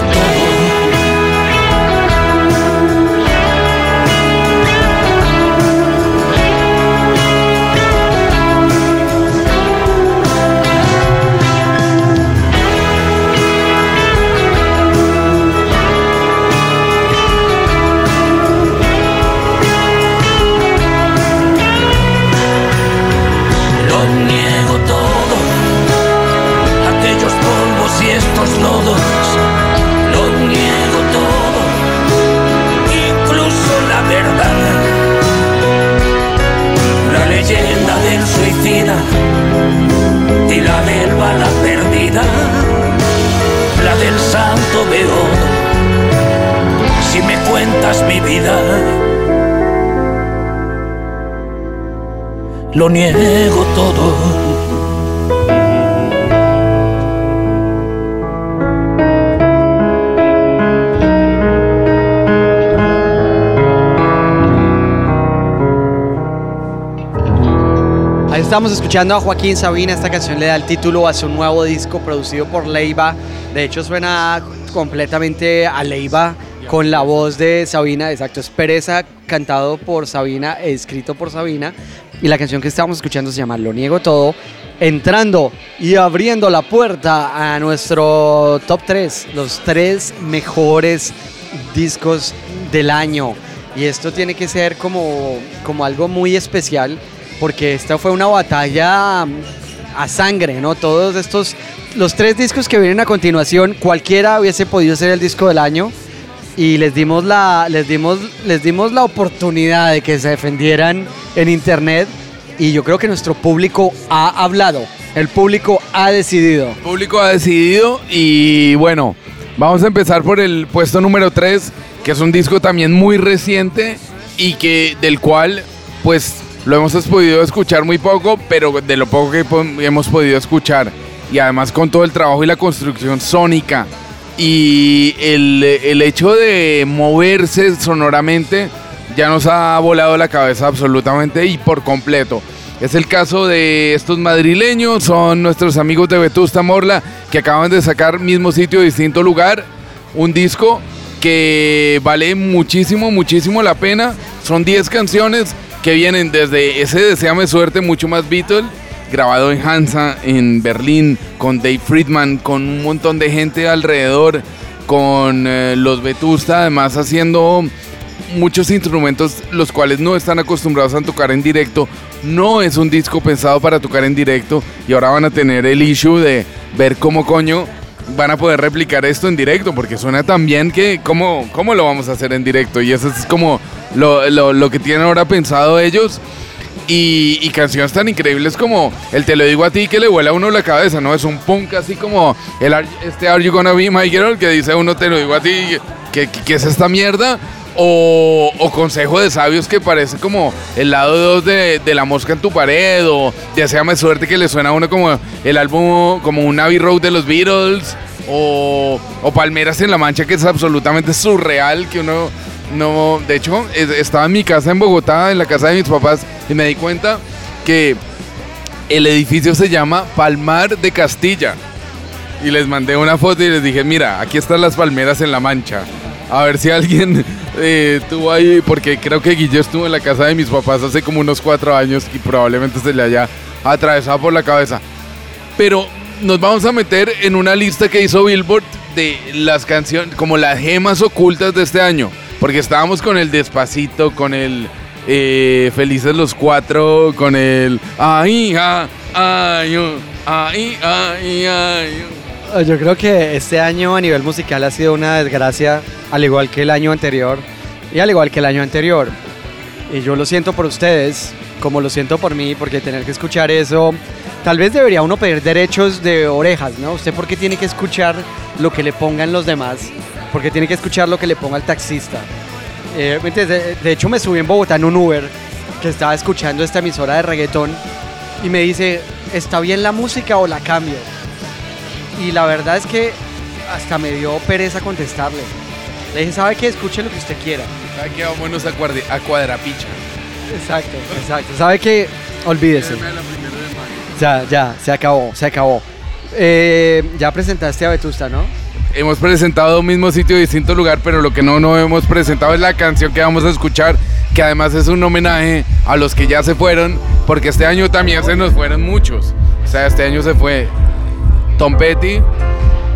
La del santo beodo. Si me cuentas mi vida. lo niego todo. Estamos escuchando a Joaquín Sabina. Esta canción le da el título a su nuevo disco producido por Leiva. De hecho, suena completamente a Leiva con la voz de Sabina. Exacto, es Pereza, cantado por Sabina, escrito por Sabina. Y la canción que estamos escuchando se llama Lo Niego Todo. Entrando y abriendo la puerta a nuestro top 3, los tres mejores discos del año. Y esto tiene que ser como, como algo muy especial porque esta fue una batalla a sangre, ¿no? Todos estos, los tres discos que vienen a continuación, cualquiera hubiese podido ser el disco del año y les dimos la, les dimos, les dimos la oportunidad de que se defendieran en internet y yo creo que nuestro público ha hablado, el público ha decidido. El público ha decidido y bueno, vamos a empezar por el puesto número 3, que es un disco también muy reciente y que del cual pues lo hemos podido escuchar muy poco, pero de lo poco que hemos podido escuchar y además con todo el trabajo y la construcción sónica y el, el hecho de moverse sonoramente ya nos ha volado la cabeza absolutamente y por completo. Es el caso de estos madrileños, son nuestros amigos de Vetusta Morla que acaban de sacar mismo sitio, distinto lugar, un disco que vale muchísimo, muchísimo la pena. Son 10 canciones que vienen desde ese Deseame Suerte, mucho más Beatles, grabado en Hansa, en Berlín, con Dave Friedman, con un montón de gente alrededor, con eh, los Vetusta, además haciendo muchos instrumentos los cuales no están acostumbrados a tocar en directo. No es un disco pensado para tocar en directo y ahora van a tener el issue de ver cómo coño van a poder replicar esto en directo porque suena tan bien que cómo, cómo lo vamos a hacer en directo y eso es como lo, lo- lo que tienen ahora pensado ellos. Y, y canciones tan increíbles como el Te lo digo a ti que le vuela a uno la cabeza, ¿no? Es un punk así como el este Are You Gonna Be My Girl que dice uno Te lo digo a ti, que, que- que es esta mierda. O, Consejo de Sabios que parece como el lado 2 de, de La Mosca en tu pared o Deseame Suerte que le suena a uno como el álbum, como un Abbey Road de los Beatles o, o Palmeras en la Mancha que es absolutamente surreal que uno no, de hecho es- estaba en mi casa en Bogotá, en la casa de mis papás y me di cuenta que el edificio se llama Palmar de Castilla y les mandé una foto y les dije, mira, aquí están las palmeras en la mancha. A ver si alguien eh, estuvo ahí, porque creo que Guillo estuvo en la casa de mis papás hace como unos cuatro años y probablemente se le haya atravesado por la cabeza. Pero nos vamos a meter en una lista que hizo Billboard de las canciones, como las gemas ocultas de este año. Porque estábamos con el Despacito, con el eh, Felices los Cuatro, con el Ay, ay, ay, oh, ay, ay, ay. Oh". Eh, Yo creo que este año a nivel musical ha sido una desgracia, al igual que el año anterior y al igual que el año anterior. Y yo lo siento por ustedes, como lo siento por mí, porque tener que escuchar eso, tal vez debería uno pedir derechos de orejas, ¿no? ¿Usted por qué tiene que escuchar lo que le pongan los demás? Porque tiene que escuchar lo que le ponga el taxista. Eh, de hecho, me subí en Bogotá en un Uber que estaba escuchando esta emisora de reggaetón y me dice, ¿está bien la música o la cambio? Y la verdad es que hasta me dio pereza contestarle. Le dije, ¿sabe qué? Escuche lo que usted quiera. ¿Sabe qué? Vámonos a, a cuadrapicha. Exacto, exacto. ¿Sabe qué? Olvídese. Ya, ya, se acabó, se acabó. Eh, ya presentaste a Vetusta, ¿no? Hemos presentado mismo sitio, distinto lugar, pero lo que no, no hemos presentado es la canción que vamos a escuchar, que además es un homenaje a los que ya se fueron, porque este año también se nos fueron muchos. O sea, este año se fue Tom Petty,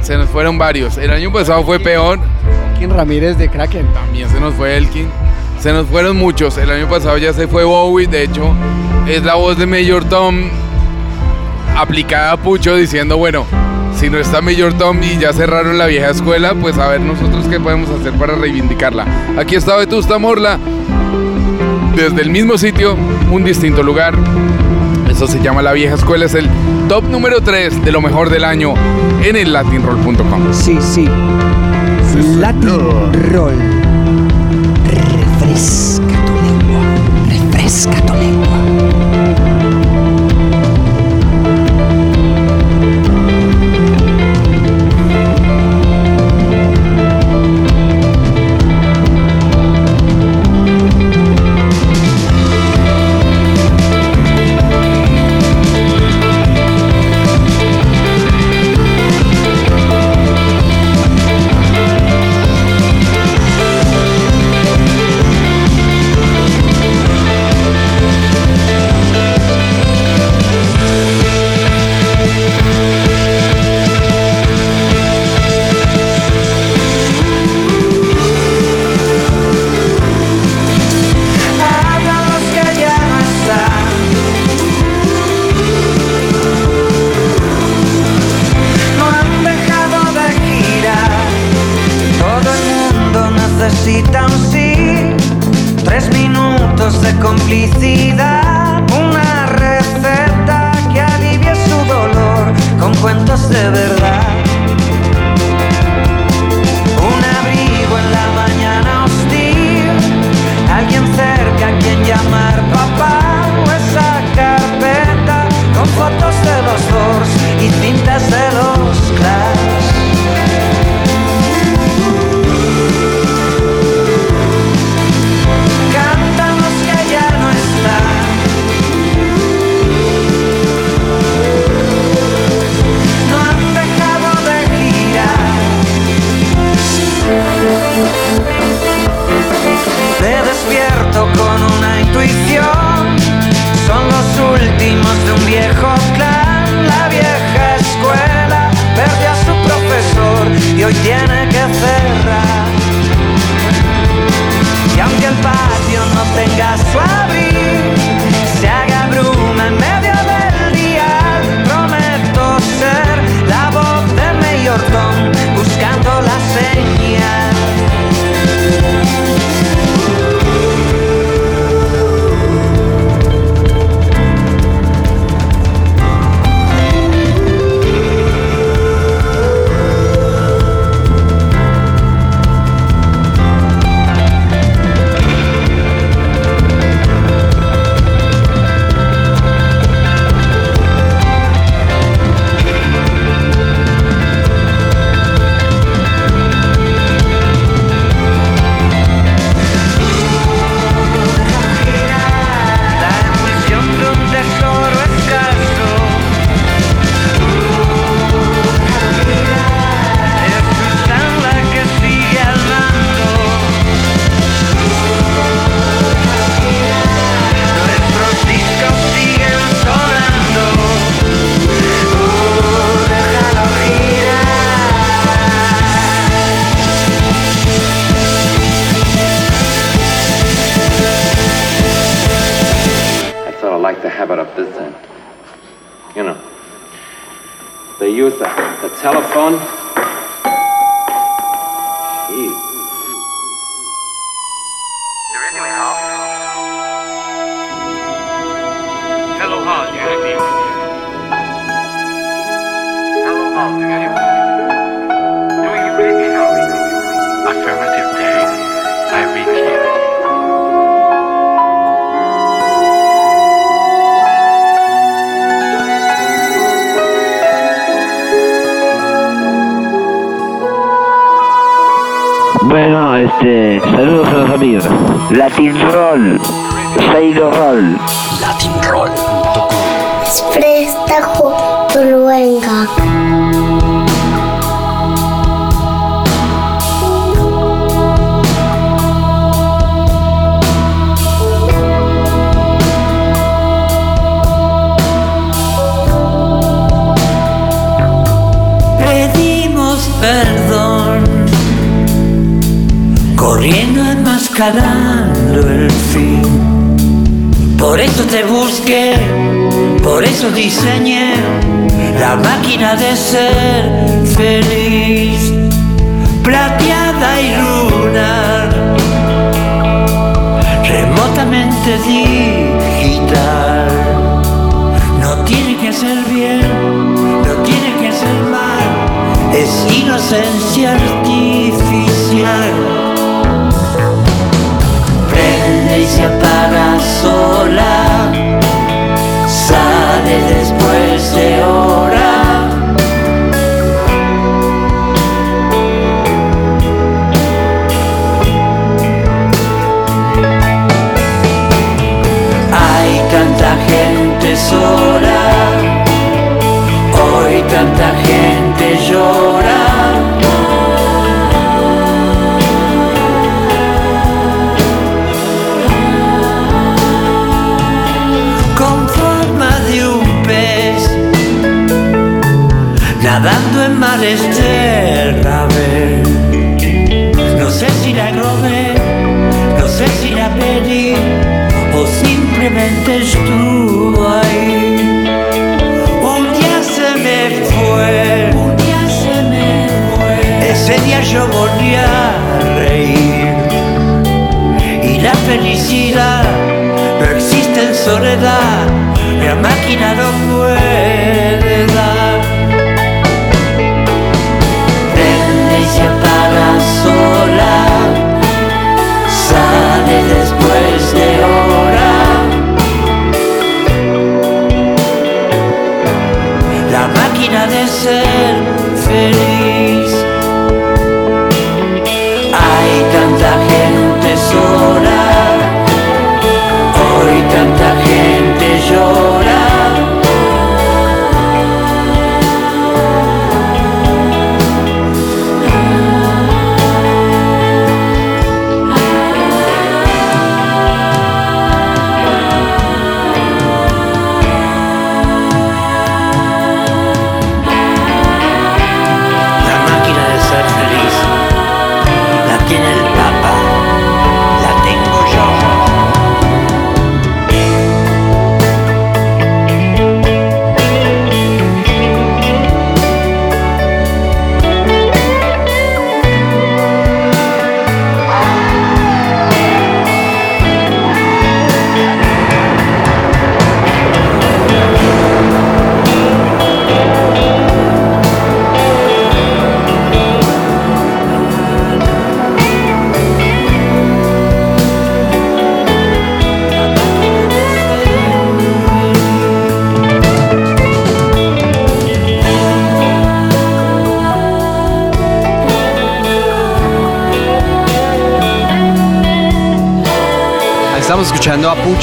se nos fueron varios. El año pasado fue peor. Elkin Ramírez de Kraken. También se nos fue Elkin. Se nos fueron muchos. El año pasado ya se fue Bowie, de hecho, es la voz de Mayor Tom aplicada a Pucho diciendo, bueno, si no está Mayor Tom y ya cerraron la vieja escuela, pues a ver nosotros qué podemos hacer para reivindicarla. Aquí está Vetusta Morla, desde el mismo sitio, un distinto lugar. Eso se llama La Vieja Escuela, es el top número 3 de lo mejor del año en el latinroll.com. Sí, sí. Latin Roll. Refresca tu lengua. Refresca tu lengua.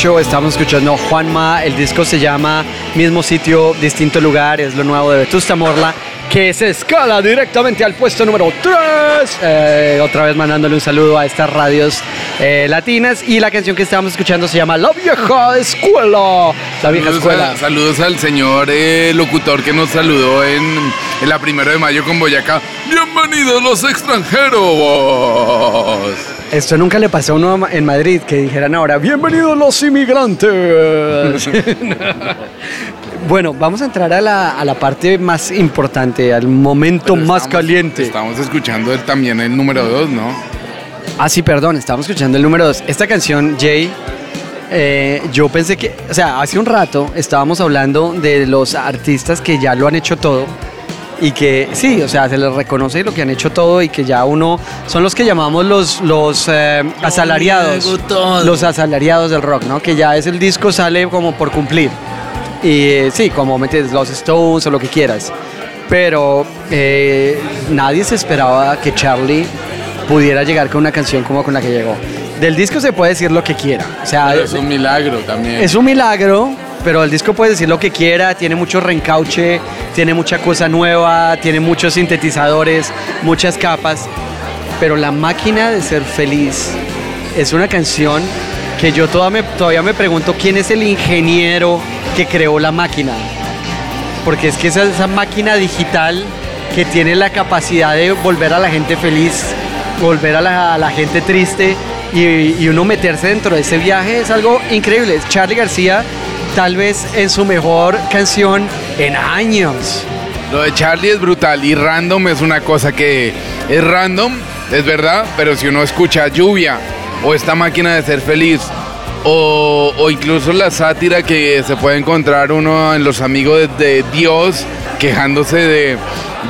Estamos escuchando Juanma. El disco se llama Mismo Sitio, Distinto Lugar. Es lo nuevo de Vetusta Morla, que se escala directamente al puesto número 3. Eh, otra vez mandándole un saludo a estas radios eh, latinas. Y la canción que estábamos escuchando se llama La Vieja Escuela. La Vieja saludos Escuela. Saludos al señor eh, locutor que nos saludó en, en la primera de mayo con Boyacá. Bienvenidos los extranjeros. Esto nunca le pasó a uno en Madrid, que dijeran ahora, bienvenidos los inmigrantes. bueno, vamos a entrar a la, a la parte más importante, al momento más caliente. Estamos escuchando el- también el número 2, ¿no? Ah, sí, perdón, estábamos escuchando el número 2. Esta canción, Jay, eh, yo pensé que, o sea, hace un rato estábamos hablando de los artistas que ya lo han hecho todo y que sí, o sea, se les reconoce lo que han hecho todo y que ya uno son los que llamamos los, los eh, asalariados. Los asalariados del rock, ¿no? Que ya es el disco, sale como por cumplir. Y eh, sí, como metes los Stones o lo que quieras. Pero eh, nadie se esperaba que Charlie pudiera llegar con una canción como con la que llegó. Del disco se puede decir lo que quiera. O sea, Pero es un milagro también. es un milagro, pero el disco puede decir lo que quiera, tiene mucho reencauche, tiene mucha cosa nueva, tiene muchos sintetizadores, muchas capas. Pero La máquina de ser feliz es una canción que yo toda me- todavía me pregunto quién es el ingeniero que creó la máquina. Porque es que esa, esa máquina digital que tiene la capacidad de volver a la gente feliz, volver a la, a la gente triste y, y uno meterse dentro de ese viaje es algo increíble. Charlie García, tal vez en su mejor canción en años. Lo de Charlie es brutal y random es una cosa que es random, es verdad, pero si uno escucha lluvia o esta máquina de ser feliz o, incluso la sátira que se puede encontrar uno en los amigos de, Dios quejándose de,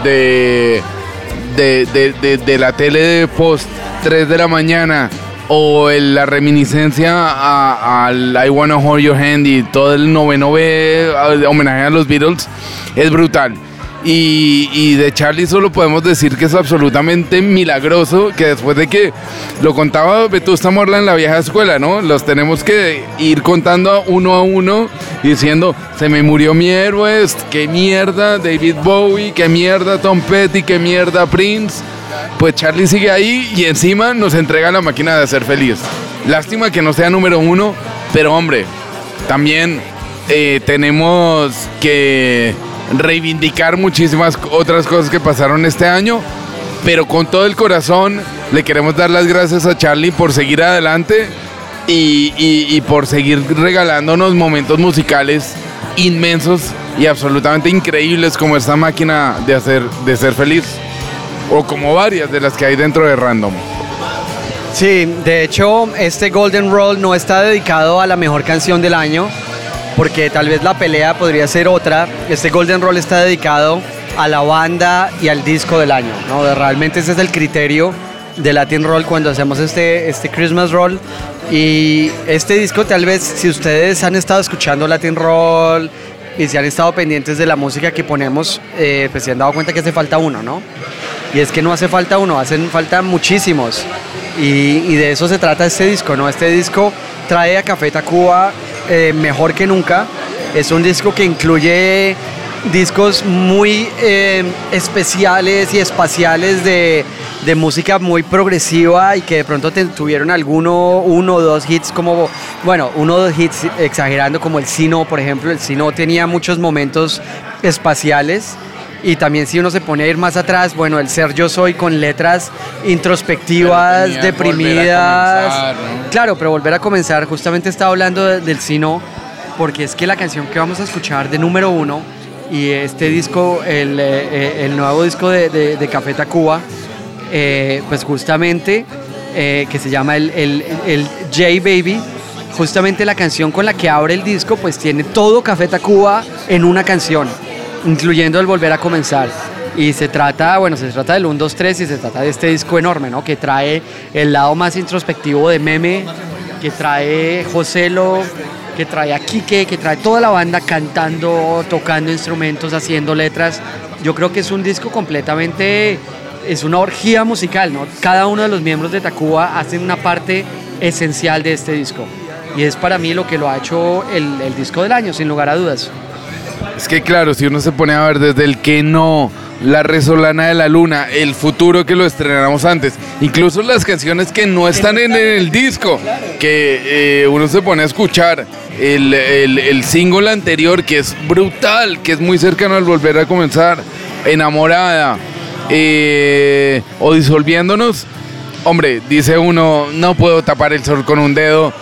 de, de, de- de- de la tele de post 3 de la mañana o el- la reminiscencia al I Wanna Hold Your Hand y todo el noveno B a- homenaje a los Beatles es brutal. Y, y de Charlie solo podemos decir que es absolutamente milagroso que después de que lo contaba Vetusta Morla en la vieja escuela, ¿no? Los tenemos que ir contando uno a uno diciendo, se me murió mi héroe, qué mierda David Bowie, qué mierda Tom Petty, qué mierda Prince. Pues Charlie sigue ahí y encima nos entrega la máquina de ser feliz. Lástima que no sea número uno, pero hombre, también eh, tenemos que reivindicar muchísimas otras cosas que pasaron este año, pero con todo el corazón le queremos dar las gracias a Charlie por seguir adelante y, y- por seguir regalándonos momentos musicales inmensos y absolutamente increíbles como esta máquina de, hacer, de ser feliz, o como varias de las que hay dentro de Random. Sí, de hecho, este Golden Roll no está dedicado a la mejor canción del año, porque tal vez la pelea podría ser otra. Este Golden Roll está dedicado a la banda y al disco del año, ¿no? Realmente ese es el criterio de Latin Roll cuando hacemos este, este Christmas Roll. Y este disco tal vez, si ustedes han estado escuchando Latin Roll y si han estado pendientes de la música que ponemos, eh, pues se han dado cuenta que hace falta uno, ¿no? Y es que no hace falta uno, hacen falta muchísimos. Y, de eso se trata este disco, ¿no? Este disco trae a Café Tacuba eh, mejor que nunca. Es un disco que incluye discos muy eh, especiales y espaciales de, de música muy progresiva y que de pronto tuvieron alguno, uno o dos hits como, bueno, uno o dos hits exagerando como el Sino, por ejemplo. El Sino tenía muchos momentos espaciales. Y también si uno se pone a ir más atrás, bueno, el ser yo soy con letras introspectivas, tenía deprimidas. Claro, pero volver a comenzar, justamente estaba hablando de- del Sino, porque es que la canción que vamos a escuchar de número uno y este disco, el, eh, eh, el nuevo disco de, de, de Café Tacuba, eh, pues justamente, eh, que se llama el, el, el J Baby, justamente la canción con la que abre el disco, pues tiene todo Café Tacuba en una canción, incluyendo el Volver a Comenzar. Y se trata, bueno, se trata del 1, 2, 3 y se trata de este disco enorme, ¿no? Que trae el lado más introspectivo de Meme, que trae Joselo, que trae a Quique, que trae toda la banda cantando, tocando instrumentos, haciendo letras. Yo creo que es un disco completamente, es una orgía musical, ¿no? Cada uno de los miembros de Tacuba hacen una parte esencial de este disco. Y es para mí lo que lo ha hecho el, el disco del año, sin lugar a dudas. Es que claro, si uno se pone a ver desde el que no, la resolana de la luna, el futuro que lo estrenamos antes, incluso las canciones que no están en el disco, que eh, uno se pone a escuchar el, el, el single anterior que es brutal, que es muy cercano al volver a comenzar, enamorada eh, o disolviéndonos. hombre, dice uno, no puedo tapar el sol con un dedo.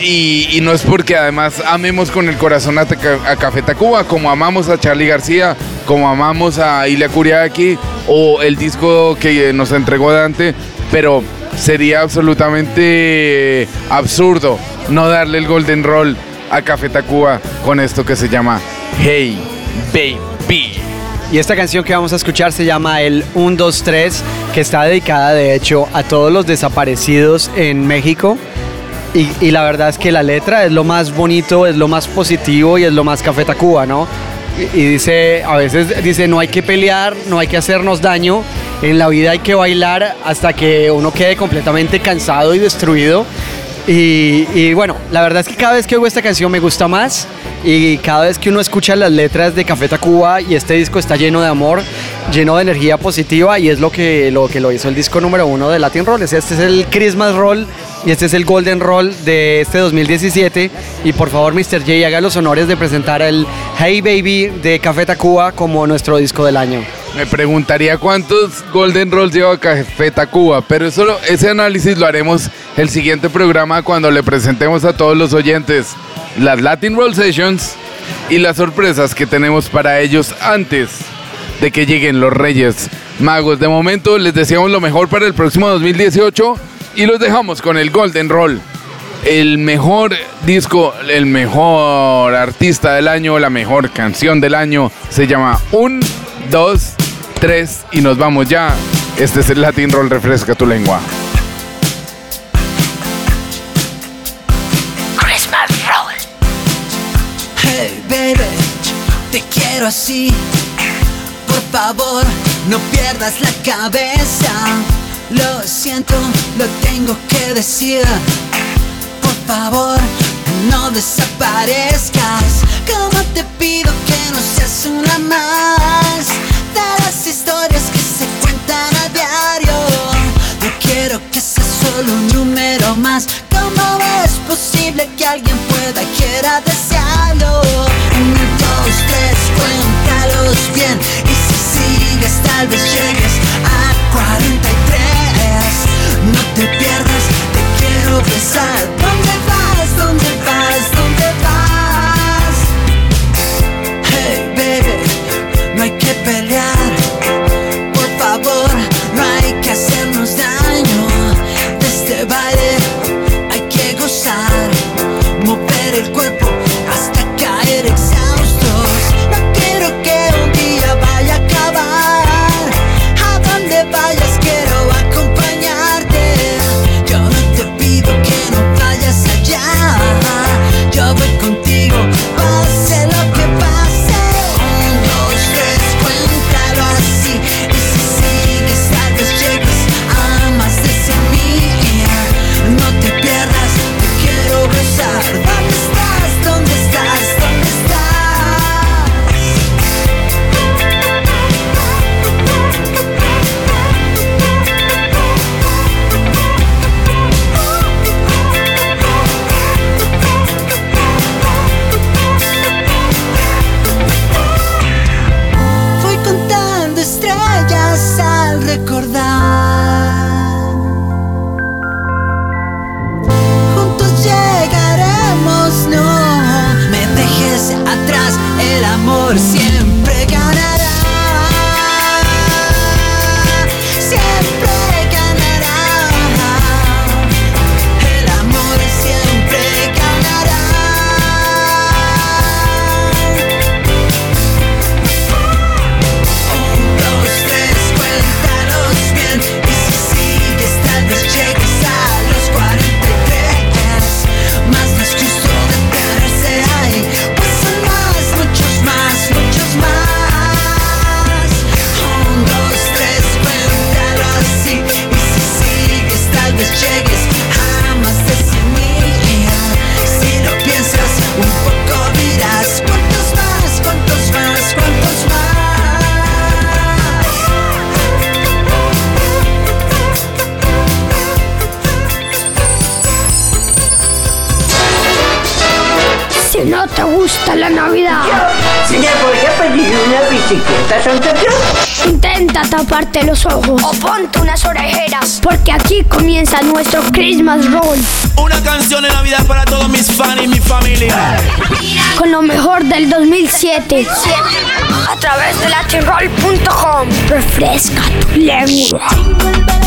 Y, no es porque además amemos con el corazón a, Café Tacuba, como amamos a Charlie García, como amamos a Ilia Kuriaki o el disco que nos entregó Dante, pero sería absolutamente absurdo no darle el Golden Roll a Café Tacuba con esto que se llama Hey Baby. Y esta canción que vamos a escuchar se llama El 1, 2, 3, que está dedicada de hecho a todos los desaparecidos en México. Y, y la verdad es que la letra es lo más bonito, es lo más positivo y es lo más Café Tacuba, ¿no? Y, y dice, a veces dice, no hay que pelear, no hay que hacernos daño, en la vida hay que bailar hasta que uno quede completamente cansado y destruido. Y, y bueno, la verdad es que cada vez que oigo esta canción me gusta más y cada vez que uno escucha las letras de Café Tacuba y este disco está lleno de amor, lleno de energía positiva y es lo que lo, que lo hizo el disco número uno de Latin Roll. Este es el Christmas Roll y este es el Golden Roll de este 2017 y por favor Mr. J haga los honores de presentar el Hey Baby de Café Tacuba como nuestro disco del año. Me preguntaría cuántos Golden Rolls lleva Café Tacuba, pero eso ese análisis lo haremos el siguiente programa cuando le presentemos a todos los oyentes las Latin Roll Sessions y las sorpresas que tenemos para ellos antes de que lleguen los Reyes Magos. De momento les deseamos lo mejor para el próximo 2018 y los dejamos con el Golden Roll. El mejor disco, el mejor artista del año, la mejor canción del año se llama Un, Dos, Tres y nos vamos ya. Este es el Latin Roll Refresca tu lengua. Christmas Roll. Hey baby, te quiero así. Por favor, no pierdas la cabeza. Lo siento, lo tengo que decir. Por favor, no desaparezcas. Como te pido que no seas una más de las historias que se cuentan a diario. No quiero que seas solo un número más. ¿Cómo es posible que alguien pueda quiera desearlo? Uno, dos, tres, cuéntalos bien. Y si sigues, tal vez llegues a 43. No te pierdas, te quiero besar. ¿Dónde vas? ¿Dónde taparte los ojos o ponte unas orejeras, porque aquí comienza nuestro Christmas Roll Una canción de Navidad para todos mis fans y mi familia. con lo mejor del 2007 a través de latinroll.com. Refresca tu lengua.